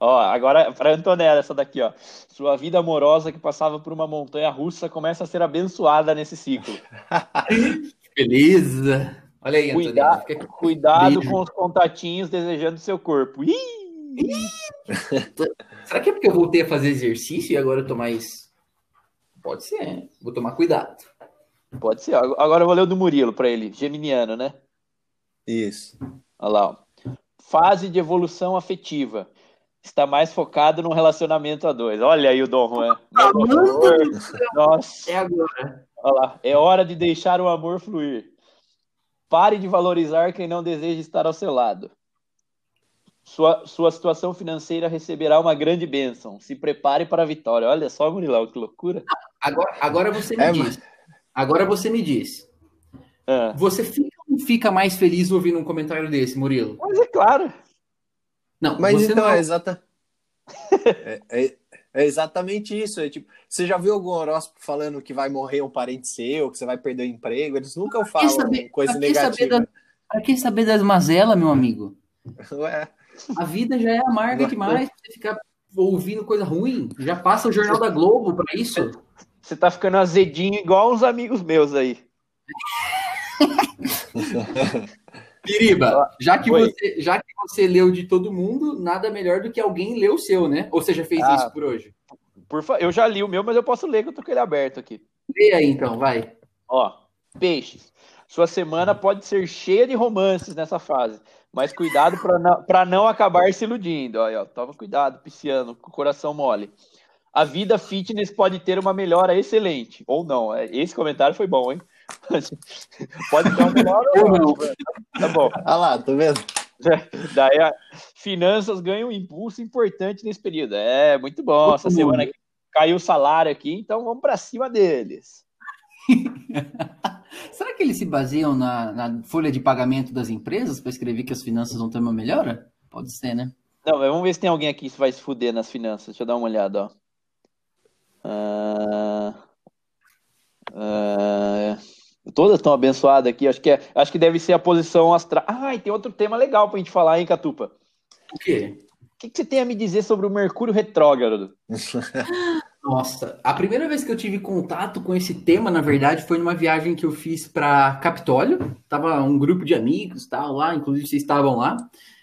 Ó, agora para Antonella, essa daqui, ó. Sua vida amorosa que passava por uma montanha russa começa a ser abençoada nesse ciclo. *laughs* Beleza. Olha aí, Cuida- aqui. Cuidado Beijo. com os contatinhos desejando seu corpo. Ih! *laughs* Será que é porque eu voltei a fazer exercício e agora eu tô mais. Pode ser. Vou tomar cuidado. Pode ser. Agora eu vou ler o do Murilo para ele, geminiano, né? Isso. Olha lá. ó. Fase de evolução afetiva. Está mais focado num relacionamento a dois. Olha aí o Dom Juan. *laughs* Ah. Nossa. É agora. Olha lá. É hora de deixar o amor fluir. Pare de valorizar quem não deseja estar ao seu lado. Sua, sua situação financeira receberá uma grande bênção. Se prepare para a vitória. Olha só, Murilão, que loucura. Agora, agora você me É, diz. Agora você me diz. Ah, Você fica ou não fica mais feliz ouvindo um comentário desse, Murilo? mas é claro. Não, Mas você então não. é, exata... *laughs* é, é- é exatamente isso. É tipo, você já viu algum horóscopo falando que vai morrer um parente seu, que você vai perder o emprego? Eles nunca falam saber- coisa pra negativa. Pra que saber das mazelas, meu amigo? *laughs* Ué, A vida já é amarga demais pra você ficar ouvindo coisa ruim. Já passa o Jornal da Globo pra isso. Você tá ficando azedinho igual uns amigos meus aí. *laughs* Piriba, já que, Oi. você, já que você leu de todo mundo, nada melhor do que alguém ler o seu, né? Ou você já fez Ah. isso por hoje? Por fa... Eu já li o meu, mas eu posso ler que eu tô com ele aberto aqui. Lê aí então, vai. Ó, peixes. Sua semana pode ser cheia de romances nessa fase, mas cuidado para não, não acabar se iludindo. Olha, ó, toma cuidado, pisciano, com o coração mole. A vida fitness pode ter uma melhora excelente, ou não. É, Esse comentário foi bom, hein? *laughs* Pode ter uma melhora ou não. *laughs* Tá bom. olha lá, tá vendo? *laughs* Daí, a- finanças ganham um impulso importante nesse período. É, muito bom. Essa semana caiu o salário aqui, então vamos para cima deles. Será que eles se baseiam na, na folha de pagamento das empresas para escrever que as finanças vão ter uma melhora? Pode ser, né? Não, vamos ver se tem alguém aqui que vai se fuder nas finanças. Deixa eu dar uma olhada, ó. Ah, ah, todas estão abençoadas aqui. Acho que, é, acho que deve ser a posição astral. Ah, e tem outro tema legal pra gente falar, hein, Catupa? O quê? O que, que você tem a me dizer sobre o Mercúrio retrógrado? *laughs* Nossa, a primeira vez que eu tive contato com esse tema, na verdade, foi numa viagem que eu fiz para Capitólio. Tava um grupo de amigos, tal, lá, inclusive vocês estavam lá.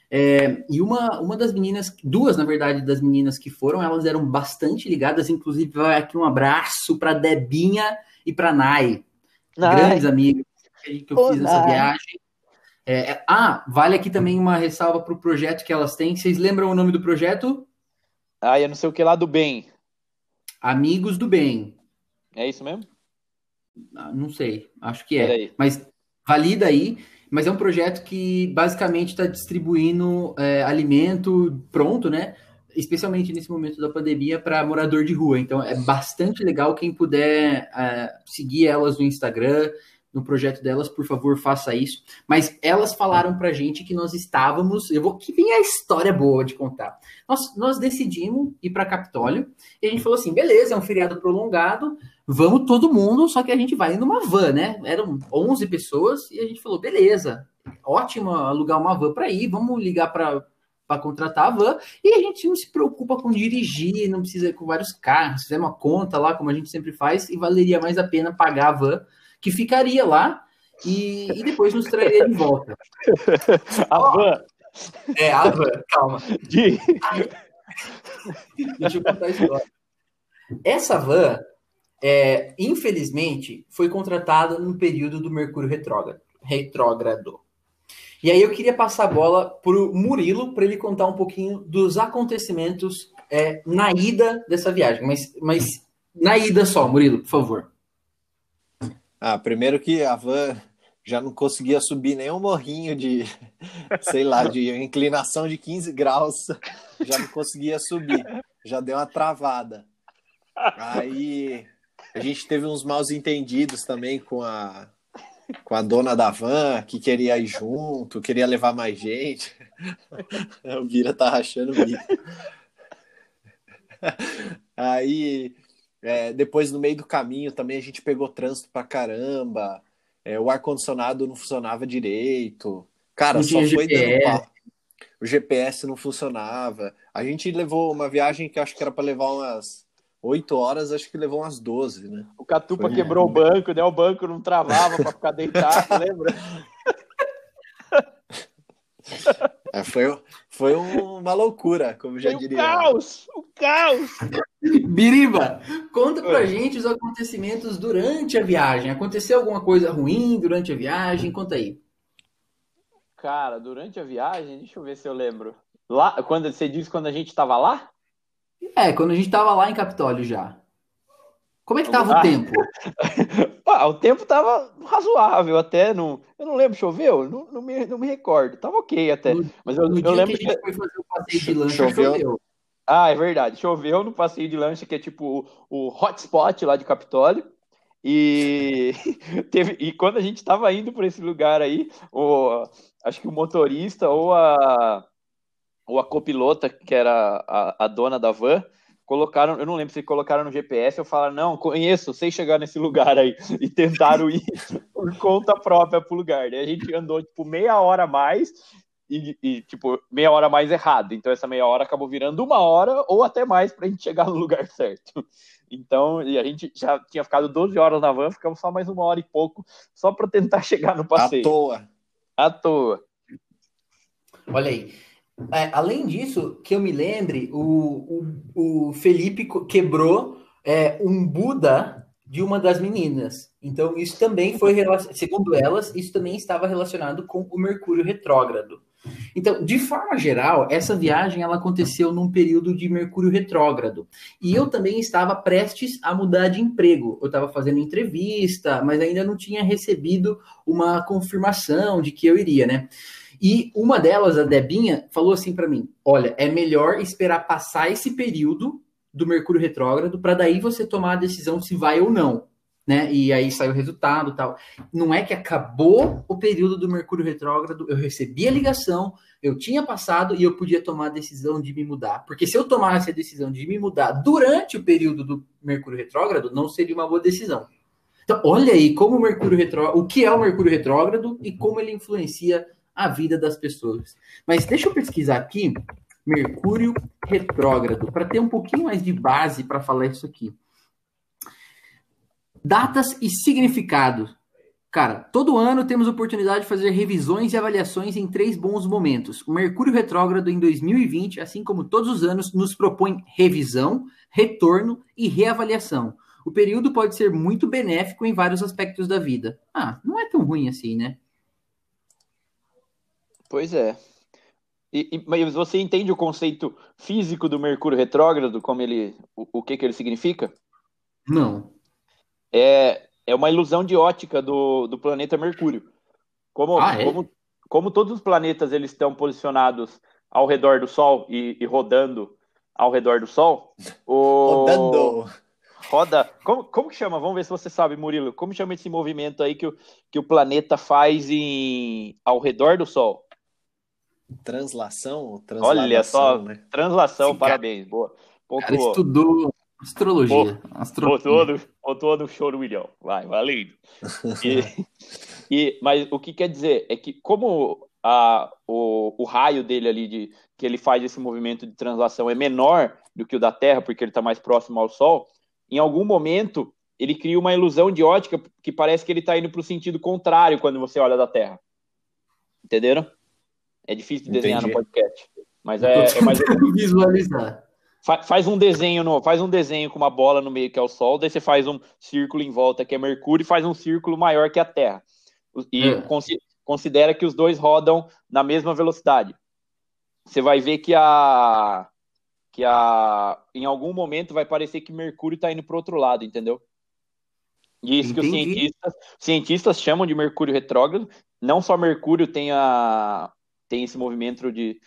É, e uma, uma das meninas, duas, na verdade, das meninas que foram, elas eram bastante ligadas, inclusive vai aqui um abraço para Debinha e para Nai, Nai. grandes amigos que eu Ô, fiz essa Nai. viagem. É, é- ah, vale aqui também uma ressalva para o projeto que elas têm. Vocês lembram o nome do projeto? Ah, eu não sei o que lá do bem. Amigos do Bem. É isso mesmo? Ah, Não sei, acho que é. Mas valida aí. Mas é um projeto que basicamente está distribuindo é, alimento pronto, né? Especialmente nesse momento da pandemia para morador de rua. Então é bastante legal quem puder é, seguir elas no Instagram, no projeto delas, por favor, faça isso. Mas elas falaram pra gente que nós estávamos. Eu vou que vem a história boa de contar. Nós, nós decidimos ir para Capitólio e a gente falou assim: beleza, é um feriado prolongado, vamos todo mundo, só que a gente vai numa van, né? Eram 11 pessoas e a gente falou: beleza, ótimo alugar uma van para ir, vamos ligar para para contratar a van e a gente não se preocupa com dirigir, não precisa ir com vários carros, fizemos uma conta lá, como a gente sempre faz, e valeria mais a pena pagar a van que ficaria lá e, e depois nos traria de volta. *laughs* A van É, a van, calma. de. Deixa eu contar a história. Essa van, é, infelizmente, foi contratada no período do Mercúrio retrógrado. retrógrado. E aí eu queria passar a bola para o Murilo para ele contar um pouquinho dos acontecimentos é, na ida dessa viagem. Mas, mas na ida só, Murilo, por favor. Ah, primeiro que a van já não conseguia subir nem um morrinho de, *laughs* sei lá, de inclinação de 15 graus, já não conseguia subir, já deu uma travada. Aí a gente teve uns maus entendidos também com a com a dona da van, que queria ir junto, queria levar mais gente. *laughs* O Vira tá rachando o bico. Aí é, depois, no meio do caminho, também a gente pegou trânsito pra caramba. É, o ar-condicionado não funcionava direito. Cara, só foi dando pau. O GPS não funcionava. A gente levou uma viagem que acho que era para levar umas 8 horas, acho que levou umas 12, né? O Catupa Foi. quebrou o banco, né? O banco não travava para ficar deitado, *laughs* lembra? É, foi, foi uma loucura, como já Foi o diria. caos! O caos! *laughs* Biriba, conta pra Oi. gente os acontecimentos durante a viagem. Aconteceu alguma coisa ruim durante a viagem? Conta aí. Cara, durante a viagem, deixa eu ver se eu lembro. Lá, quando você disse quando a gente tava lá? É, quando a gente tava lá em Capitólio já. Como é que tava *laughs* Ah. o tempo? *laughs* Ah, o tempo tava razoável até, não, eu não lembro, choveu? Não, não, me, não me recordo, tava ok até. No- Mas eu, No eu dia lembro que a gente foi fazer o passeio de lancha, Choveu. choveu. Ah, é verdade. Choveu no passeio de lancha, que é tipo o, o hotspot lá de Capitólio. E *laughs* teve e quando a gente estava indo para esse lugar aí, o, acho que o motorista ou a ou a copilota, que era a, a dona da van, colocaram, eu não lembro se colocaram no GPS ou falaram, não, conheço, sei chegar nesse lugar aí, *laughs* e tentaram ir *laughs* por conta própria pro lugar. Daí a gente andou tipo meia hora a mais e, e, tipo, meia hora mais errado. Então essa meia hora acabou virando uma hora ou até mais pra gente chegar no lugar *laughs* certo. Então, e a gente já tinha ficado 12 horas na van, ficamos só mais uma hora e pouco, só pra tentar chegar no À passeio. toa. À toa. Olha aí. É, além disso, que eu me lembre, o, o, o Felipe quebrou é, um Buda de uma das meninas. Então, isso também foi, segundo elas, isso também estava relacionado com o Mercúrio retrógrado. Então, de forma geral, essa viagem ela aconteceu num período de Mercúrio retrógrado. E eu também estava prestes a mudar de emprego. Eu estava fazendo entrevista, mas ainda não tinha recebido uma confirmação de que eu iria, né? E uma delas, a Debinha, falou assim para mim: olha, é melhor esperar passar esse período do Mercúrio retrógrado para daí você tomar a decisão se vai ou não. Né? E aí saiu o resultado tal. Não é que acabou o período do Mercúrio retrógrado, eu recebi a ligação, eu tinha passado e eu podia tomar a decisão de me mudar. Porque se eu tomasse a decisão de me mudar durante o período do Mercúrio retrógrado, não seria uma boa decisão. Então, olha aí como o Mercúrio retrógrado, o que é o Mercúrio retrógrado e como ele influencia a vida das pessoas. Mas deixa eu pesquisar aqui Mercúrio retrógrado para ter um pouquinho mais de base para falar isso aqui. Datas e significado. Cara, todo ano temos oportunidade de fazer revisões e avaliações em três bons momentos. O Mercúrio Retrógrado em 2020, assim como todos os anos, nos propõe revisão, retorno e reavaliação. O período pode ser muito benéfico em vários aspectos da vida. Ah, não é tão ruim assim, né? Pois é. E, e, mas você entende o conceito físico do Mercúrio retrógrado, como ele, o, o que que ele significa? Não. É, é uma ilusão de ótica do, do planeta Mercúrio. Como, Ah, é? como, como todos os planetas eles estão posicionados ao redor do Sol e, e rodando ao redor do Sol, o Rodando. roda. Como, como que chama? Vamos ver se você sabe, Murilo. Como chama esse movimento aí que o, que o planeta faz em, ao redor do Sol? Translação? Olha só, né? translação, Sim, cara. parabéns, boa. O cara Pontuou. estudou astrologia. astrologia. Botou no, botou no show do milhão. Vai, valendo. E, *laughs* e- mas o que quer dizer é que como a, o, o raio dele ali, de, que ele faz esse movimento de translação é menor do que o da Terra, porque ele está mais próximo ao Sol, em algum momento ele cria uma ilusão de ótica que parece que ele está indo para o sentido contrário quando você olha da Terra. Entenderam? É difícil de desenhar Entendi. no podcast. Mas é, é mais *laughs* visualizar. Fa- Faz um desenho no, faz um desenho com uma bola no meio que é o Sol, daí você faz um círculo em volta que é Mercúrio e faz um círculo maior que a Terra. E É. consi- considera que os dois rodam na mesma velocidade. Você vai ver que a que a em algum momento vai parecer que Mercúrio está indo para outro lado, entendeu? E isso que os Entendi. cientistas, cientistas chamam de Mercúrio retrógrado. Não só Mercúrio tem a tem esse movimento de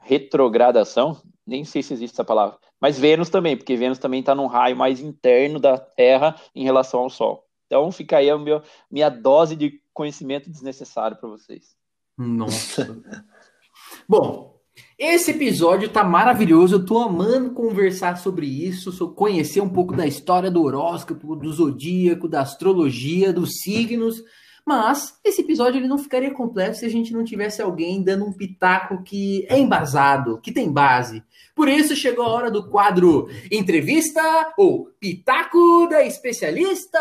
retrogradação, nem sei se existe essa palavra, mas Vênus também, porque Vênus também está num raio mais interno da Terra em relação ao Sol. Então fica aí a meu, minha dose de conhecimento desnecessário para vocês. Nossa. *laughs* Bom, esse episódio tá maravilhoso. Eu tô amando conversar sobre isso, so- conhecer um pouco da história do horóscopo, do zodíaco, da astrologia, dos signos. Mas esse episódio ele não ficaria completo se a gente não tivesse alguém dando um pitaco que é embasado, que tem base. Por isso chegou a hora do quadro Entrevista ou Pitaco da Especialista.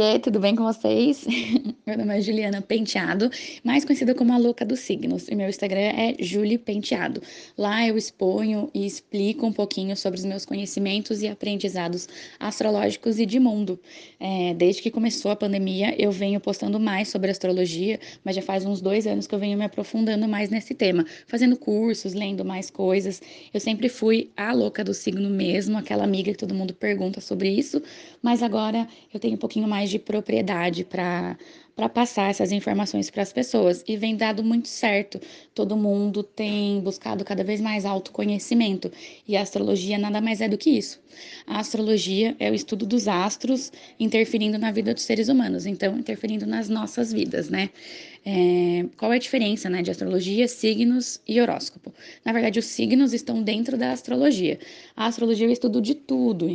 Oiê, tudo bem com vocês? *laughs* Meu nome é Juliana Penteado, mais conhecida como a Louca dos Signos, e meu Instagram é Julie Penteado. Lá eu exponho e explico um pouquinho sobre os meus conhecimentos e aprendizados astrológicos e de mundo. É, desde que começou a pandemia, eu venho postando mais sobre astrologia, mas já faz uns dois anos que eu venho me aprofundando mais nesse tema, fazendo cursos, lendo mais coisas. Eu sempre fui a louca do signo mesmo, aquela amiga que todo mundo pergunta sobre isso, mas agora eu tenho um pouquinho mais de propriedade para para passar essas informações para as pessoas e vem dado muito certo. Todo mundo tem buscado cada vez mais autoconhecimento e a astrologia nada mais é do que isso. A astrologia é o estudo dos astros interferindo na vida dos seres humanos, então interferindo nas nossas vidas, né? É, qual é a diferença, né, de astrologia, signos e horóscopo? Na verdade, os signos estão dentro da astrologia. A astrologia é o estudo de tudo,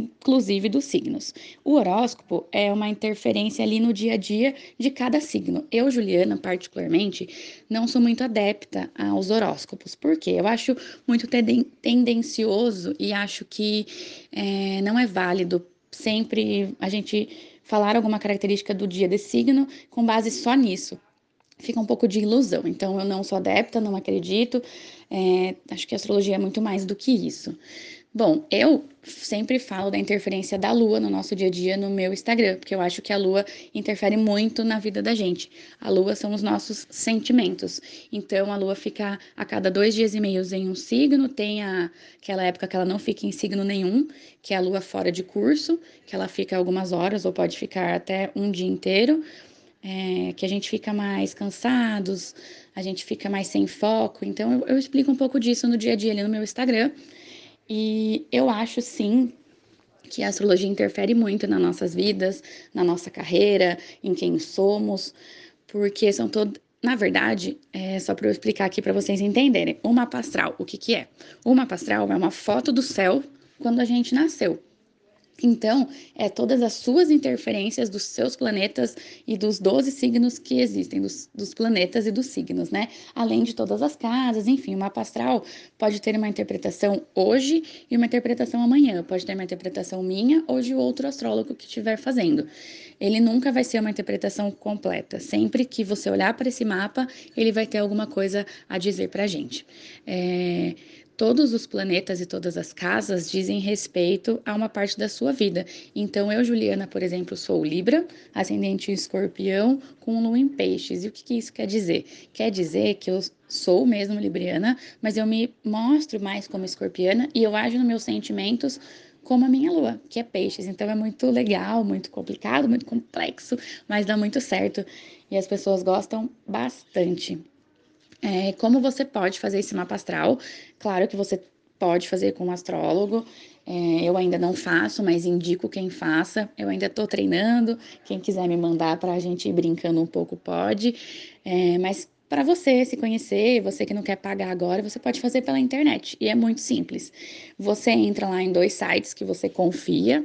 inclusive dos signos. O horóscopo é uma interferência ali no dia a dia de cada signo. Eu, Juliana, particularmente, não sou muito adepta aos horóscopos, porque eu acho muito tenden- tendencioso e acho que é, não é válido sempre a gente falar alguma característica do dia desse signo com base só nisso. Fica um pouco de ilusão. Então, eu não sou adepta, não acredito. É, acho que a astrologia é muito mais do que isso. Bom, eu sempre falo da interferência da lua no nosso dia a dia no meu Instagram, porque eu acho que a lua interfere muito na vida da gente. A lua são os nossos sentimentos. Então, a lua fica a cada dois dias e meio em um signo, tem a, aquela época que ela não fica em signo nenhum, que é a lua fora de curso, que ela fica algumas horas ou pode ficar até um dia inteiro. É, que a gente fica mais cansados, a gente fica mais sem foco. Então, eu, eu explico um pouco disso no dia a dia ali no meu Instagram. E eu acho sim que a astrologia interfere muito nas nossas vidas, na nossa carreira, em quem somos, porque são todo, na verdade, é só para eu explicar aqui para vocês entenderem. O mapa astral, o que, que é? O mapa astral é uma foto do céu quando a gente nasceu. Então, é todas as suas interferências dos seus planetas e dos 12 signos que existem, dos, dos, planetas e dos signos, né? Além de todas as casas, enfim, o mapa astral pode ter uma interpretação hoje e uma interpretação amanhã. Pode ter uma interpretação minha ou de outro astrólogo que estiver fazendo. Ele nunca vai ser uma interpretação completa. Sempre que você olhar para esse mapa, ele vai ter alguma coisa a dizer para a gente. É todos os planetas e todas as casas dizem respeito a uma parte da sua vida. Então, eu, Juliana, por exemplo, sou Libra, ascendente escorpião, com lua em peixes. E o que, que isso quer dizer? Quer dizer que eu sou mesmo libriana, mas eu me mostro mais como escorpiana e eu ajo nos meus sentimentos como a minha lua, que é peixes. Então é muito legal, muito complicado, muito complexo, mas dá muito certo e as pessoas gostam bastante. É, como você pode fazer esse mapa astral? Claro que você pode fazer com um astrólogo. É, eu ainda não faço, mas indico quem faça. Eu ainda estou treinando. Quem quiser me mandar para a gente ir brincando um pouco, pode. É, mas para você se conhecer, você que não quer pagar agora, você pode fazer pela internet. E é muito simples. Você entra lá em dois sites que você confia,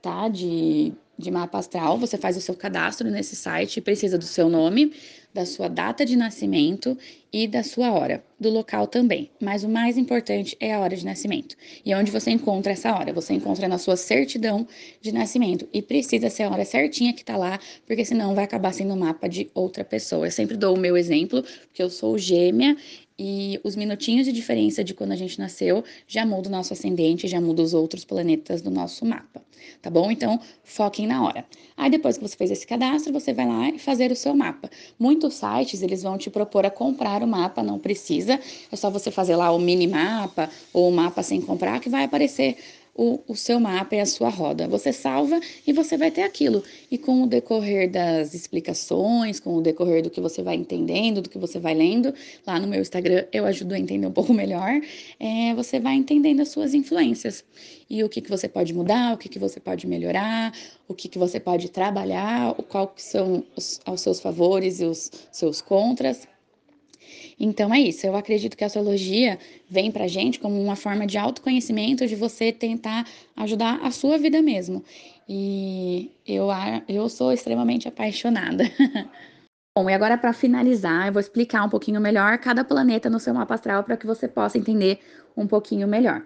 tá? De, de mapa astral. Você faz o seu cadastro nesse site, precisa do seu nome da sua data de nascimento e da sua hora, do local também. Mas o mais importante é a hora de nascimento. E onde você encontra essa hora? Você encontra na sua certidão de nascimento. E precisa ser a hora certinha que tá lá, porque senão vai acabar sendo o mapa de outra pessoa. Eu sempre dou o meu exemplo, porque eu sou gêmea e os minutinhos de diferença de quando a gente nasceu já muda o nosso ascendente, já muda os outros planetas do nosso mapa, tá bom? Então, foquem na hora. Aí depois que você fez esse cadastro, você vai lá e fazer o seu mapa. Muitos sites, eles vão te propor a comprar o mapa, não precisa. É só você fazer lá o mini mapa ou o mapa sem comprar que vai aparecer o, o seu mapa e a sua roda. Você salva e você vai ter aquilo. E com o decorrer das explicações, com o decorrer do que você vai entendendo, do que você vai lendo, lá no meu Instagram eu ajudo a entender um pouco *laughs* melhor, é, você vai entendendo as suas influências. E o que, que você pode mudar, o que, que você pode melhorar, o que, que você pode trabalhar, que são os, os seus favores e os seus contras. Então é isso, eu acredito que a astrologia vem pra gente como uma forma de autoconhecimento, de você tentar ajudar a sua vida mesmo. E eu, eu sou extremamente apaixonada. *laughs* Bom, e agora para finalizar, eu vou explicar um pouquinho melhor cada planeta no seu mapa astral para que você possa entender um pouquinho melhor.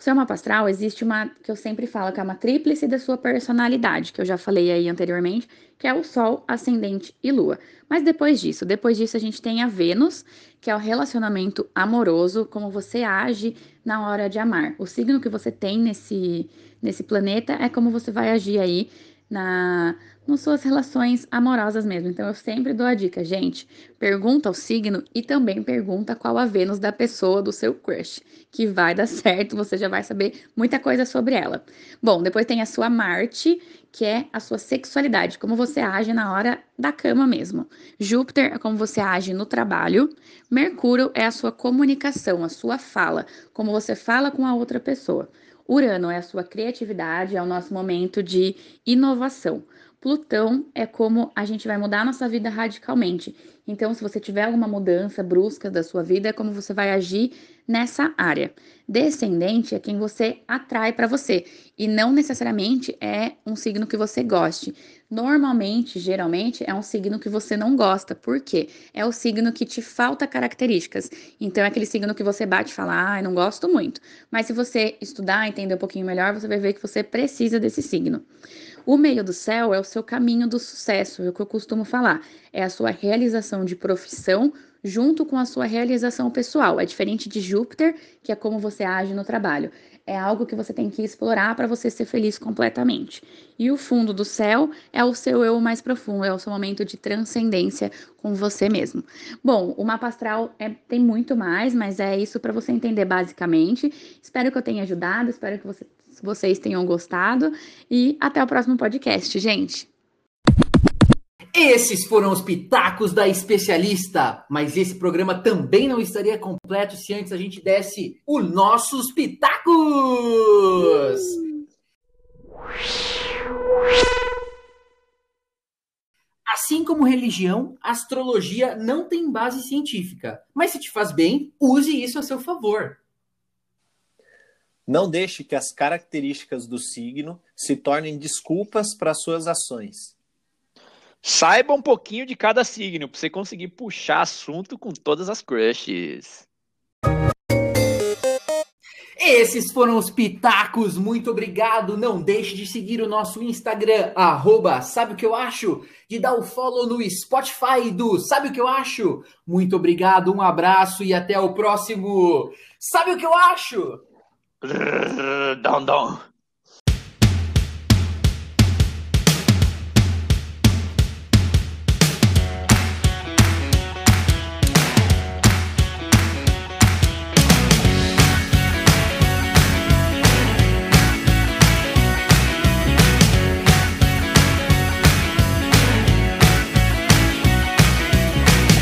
O seu mapa astral existe uma que eu sempre falo que é uma tríplice da sua personalidade, que eu já falei aí anteriormente, que é o Sol, Ascendente e Lua. Mas depois disso, depois disso a gente tem a Vênus, que é o relacionamento amoroso, como você age na hora de amar. O signo que você tem nesse nesse planeta é como você vai agir aí na nas suas relações amorosas mesmo. Então eu sempre dou a dica, gente, pergunta o signo e também pergunta qual a Vênus da pessoa do seu crush, que vai dar *laughs* certo, você já vai saber muita coisa sobre ela. Bom, depois tem a sua Marte, que é a sua sexualidade, como você age na hora da cama mesmo. Júpiter é como você age no trabalho. Mercúrio é a sua comunicação, a sua fala, como você fala com a outra pessoa. Urano é a sua criatividade, é o nosso momento de inovação. Plutão é como a gente vai mudar a nossa vida radicalmente. Então, se você tiver alguma mudança brusca da sua vida, é como você vai agir nessa área. Descendente é quem você atrai para você e não necessariamente é um signo que você goste. Normalmente, geralmente, é um signo que você não gosta. Por quê? É o signo que te falta características. Então, é aquele signo que você bate e fala, ah, não gosto muito. Mas se você estudar, entender um pouquinho melhor, você vai ver que você precisa desse signo. O meio do céu é o seu caminho do sucesso, é o que eu costumo falar. É a sua realização de profissão junto com a sua realização pessoal. É diferente de Júpiter, que é como você age no trabalho. É algo que você tem que explorar para você ser feliz completamente. E o fundo do céu é o seu eu mais profundo, é o seu momento de transcendência com você mesmo. Bom, o mapa astral é, tem muito mais, mas é isso para você entender basicamente. Espero que eu tenha ajudado, espero que você vocês tenham gostado e até o próximo podcast, gente. Esses foram os pitacos da especialista, mas esse programa também não estaria completo se antes a gente desse os nossos pitacos. Assim como religião, astrologia não tem base científica. Mas se te faz bem, use isso a seu favor. Não deixe que as características do signo se tornem desculpas para suas ações. Saiba um pouquinho de cada signo para você conseguir puxar assunto com todas as crushes. Esses foram os pitacos. Muito obrigado. Não deixe de seguir o nosso Instagram, arroba, sabe o que eu acho? De dar o follow no Spotify do Sabe o que eu acho? Muito obrigado, um abraço e até o próximo. Sabe o que eu acho? Dom, dom.